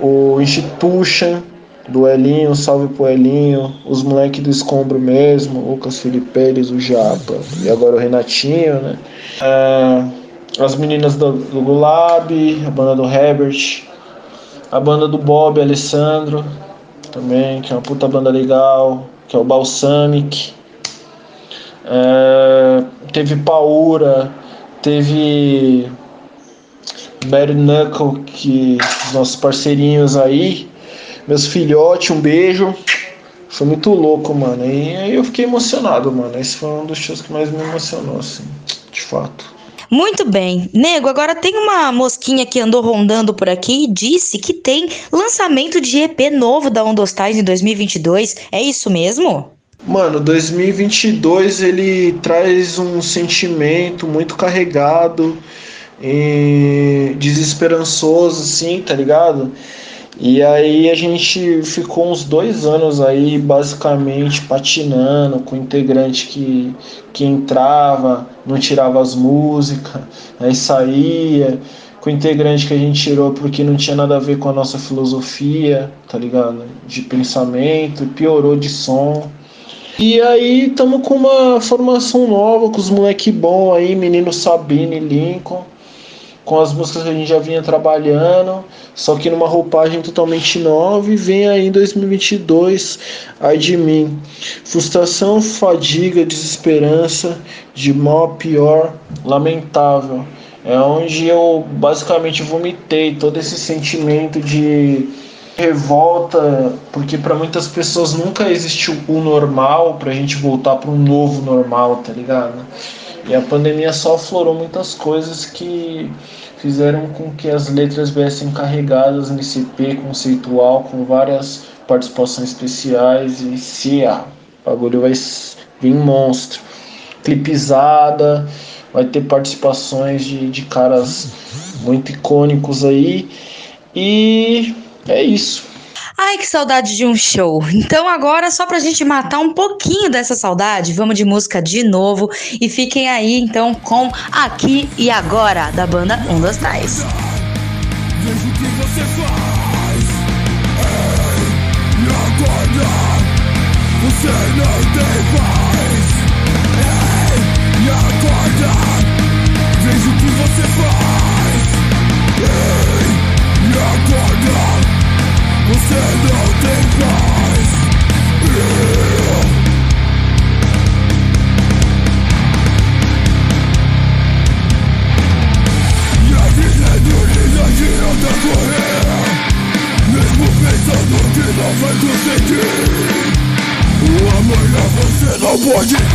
o Institution do Elinho, salve pro Elinho, os moleques do Escombro mesmo, Lucas Filiperes, o Japa e agora o Renatinho, né? É, as meninas do, do Gulab, a banda do Herbert, a banda do Bob Alessandro também, que é uma puta banda legal, que é o Balsamic. É, teve Paura, teve Bare Knuckle, que os nossos parceirinhos aí, meus filhotes, um beijo. Foi muito louco, mano. E aí eu fiquei emocionado, mano. Esse foi um dos shows que mais me emocionou, assim, de fato. Muito bem. Nego, agora tem uma mosquinha que andou rondando por aqui e disse que tem lançamento de EP novo da Ondostais em 2022. É isso mesmo? Mano, 2022 ele traz um sentimento muito carregado e desesperançoso, assim, tá ligado? E aí a gente ficou uns dois anos aí basicamente patinando com integrante que, que entrava, não tirava as músicas, aí saía, com integrante que a gente tirou porque não tinha nada a ver com a nossa filosofia, tá ligado? De pensamento, piorou de som. E aí estamos com uma formação nova, com os moleque bom aí, menino Sabine Lincoln, com as músicas que a gente já vinha trabalhando, só que numa roupagem totalmente nova e vem aí em 2022, ai de mim. Frustração, fadiga, desesperança, de mal a pior, lamentável. É onde eu basicamente vomitei todo esse sentimento de revolta, porque para muitas pessoas nunca existiu o normal pra gente voltar para um novo normal, tá ligado? E a pandemia só aflorou muitas coisas que fizeram com que as letras viessem carregadas nesse EP conceitual com várias participações especiais e se a o bagulho vai vir monstro. Clipizada, vai ter participações de, de caras muito icônicos aí. E é isso. Ai, que saudade de um show. Então agora, só pra gente matar um pouquinho dessa saudade, vamos de música de novo e fiquem aí então com Aqui e Agora, da banda dos Tais. Não vai conseguir O amanhã você não pode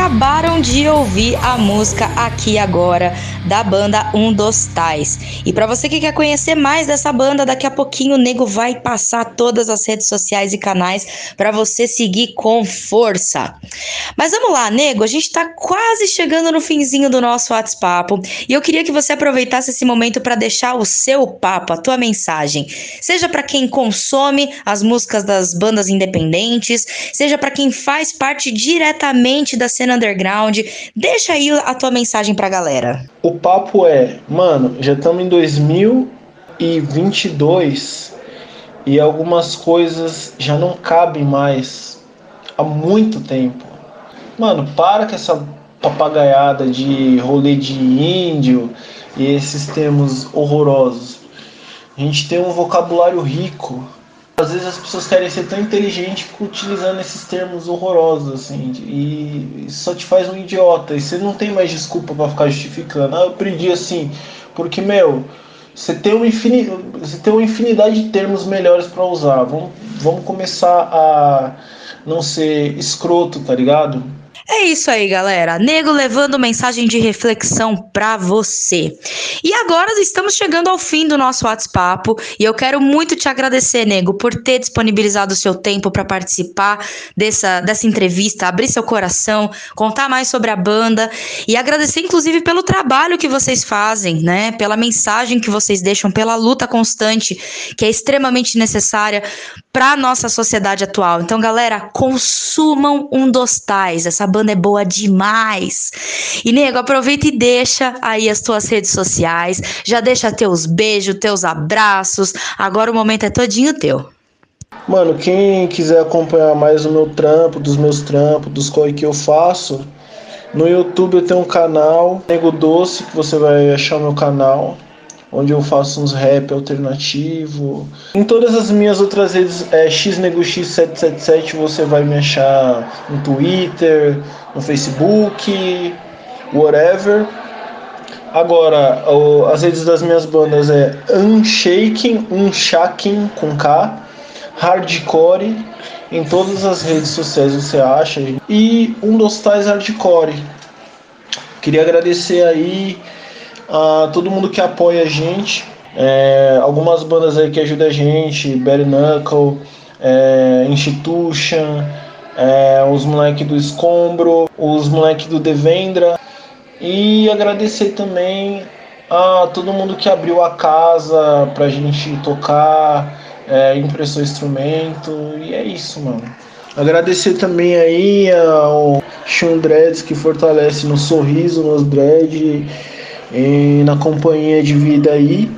acabaram de ouvir a música Aqui Agora da banda Um dos Tais. E para você que quer conhecer mais dessa banda, daqui a pouquinho o Nego vai passar todas as redes sociais e canais para você seguir com força. Mas vamos lá, Nego, a gente tá quase chegando no finzinho do nosso WhatsApp e eu queria que você aproveitasse esse momento para deixar o seu papo, a tua mensagem, seja para quem consome as músicas das bandas independentes, seja para quem faz parte diretamente da cena underground. Deixa aí a tua mensagem pra galera. O papo é, mano, já estamos em 2022 e algumas coisas já não cabem mais há muito tempo. Mano, para com essa papagaiada de rolê de índio e esses termos horrorosos. A gente tem um vocabulário rico. Às vezes as pessoas querem ser tão ficam utilizando esses termos horrorosos, assim, e só te faz um idiota. E você não tem mais desculpa para ficar justificando. Ah, eu aprendi assim, porque, meu, você tem uma, infini... você tem uma infinidade de termos melhores para usar. Vamos, vamos começar a não ser escroto, tá ligado? É isso aí, galera. Nego levando mensagem de reflexão pra você. E agora estamos chegando ao fim do nosso WhatsApp e eu quero muito te agradecer, Nego, por ter disponibilizado o seu tempo para participar dessa, dessa entrevista, abrir seu coração, contar mais sobre a banda e agradecer inclusive pelo trabalho que vocês fazem, né? Pela mensagem que vocês deixam, pela luta constante que é extremamente necessária para nossa sociedade atual. Então, galera, consumam um dos tais. Essa banda é boa demais. E nego, aproveita e deixa aí as tuas redes sociais, já deixa teus beijos, teus abraços. Agora o momento é todinho teu. Mano, quem quiser acompanhar mais o meu trampo, dos meus trampos, dos corre que eu faço, no YouTube eu tenho um canal, Nego Doce, que você vai achar meu canal, onde eu faço uns rap alternativo. Em todas as minhas outras redes, é xnegox777, você vai me achar no Twitter, no Facebook, whatever. Agora, o- as redes das minhas bandas é Unshaking, Unshaking com K, Hardcore, em todas as redes sociais você acha, e um dos tais Hardcore. Queria agradecer aí a todo mundo que apoia a gente, é, algumas bandas aí que ajudam a gente, Bare Knuckle, é, Institution, é, os moleques do Escombro, os moleques do Devendra, e agradecer também a todo mundo que abriu a casa pra gente tocar, é, emprestou instrumento, e é isso, mano. Agradecer também aí ao Sean Dreads que fortalece no sorriso, nos dread e na companhia de vida aí.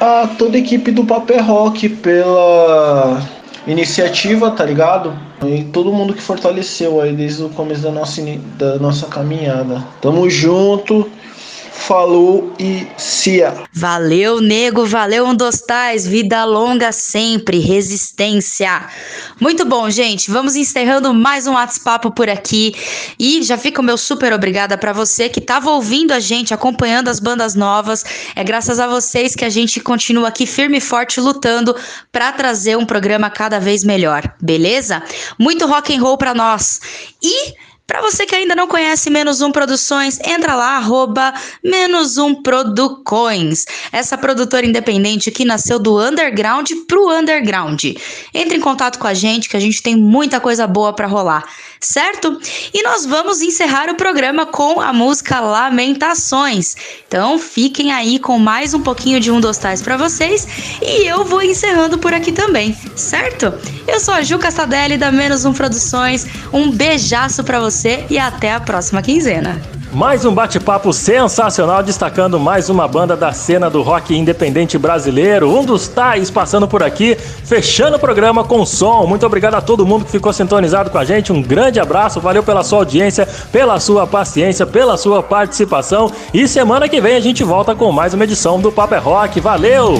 A toda a equipe do Papel Rock pela iniciativa, tá ligado? E todo mundo que fortaleceu aí desde o começo da nossa, da nossa caminhada. Tamo junto, falou e cia. Valeu, nego, valeu, um dos tais, vida longa sempre, resistência. Muito bom, gente, vamos encerrando mais um WhatsApp por aqui. E já fica o meu super obrigada pra você que tava ouvindo a gente, acompanhando as bandas novas. É graças a vocês que a gente continua aqui firme e forte lutando pra trazer um programa cada vez melhor, beleza? Muito rock and roll pra nós. E Pra você que ainda não conhece Menos Um Produções, entra lá, arroba Menos Um Producões. Essa produtora independente que nasceu do underground pro underground. Entre em contato com a gente que a gente tem muita coisa boa pra rolar, certo? E nós vamos encerrar o programa com a música Lamentações. Então fiquem aí com mais um pouquinho de um dos tais pra vocês e eu vou encerrando por aqui também, certo? Eu sou a Ju Castadelli da Menos Um Produções. Um beijaço pra você e até a próxima quinzena. Mais um bate-papo sensacional, destacando mais uma banda da cena do rock independente brasileiro. Um dos tais passando por aqui, fechando o programa com som. Muito obrigado a todo mundo que ficou sintonizado com a gente. Um grande abraço, valeu pela sua audiência, pela sua paciência, pela sua participação. E semana que vem a gente volta com mais uma edição do Papo é Rock. Valeu!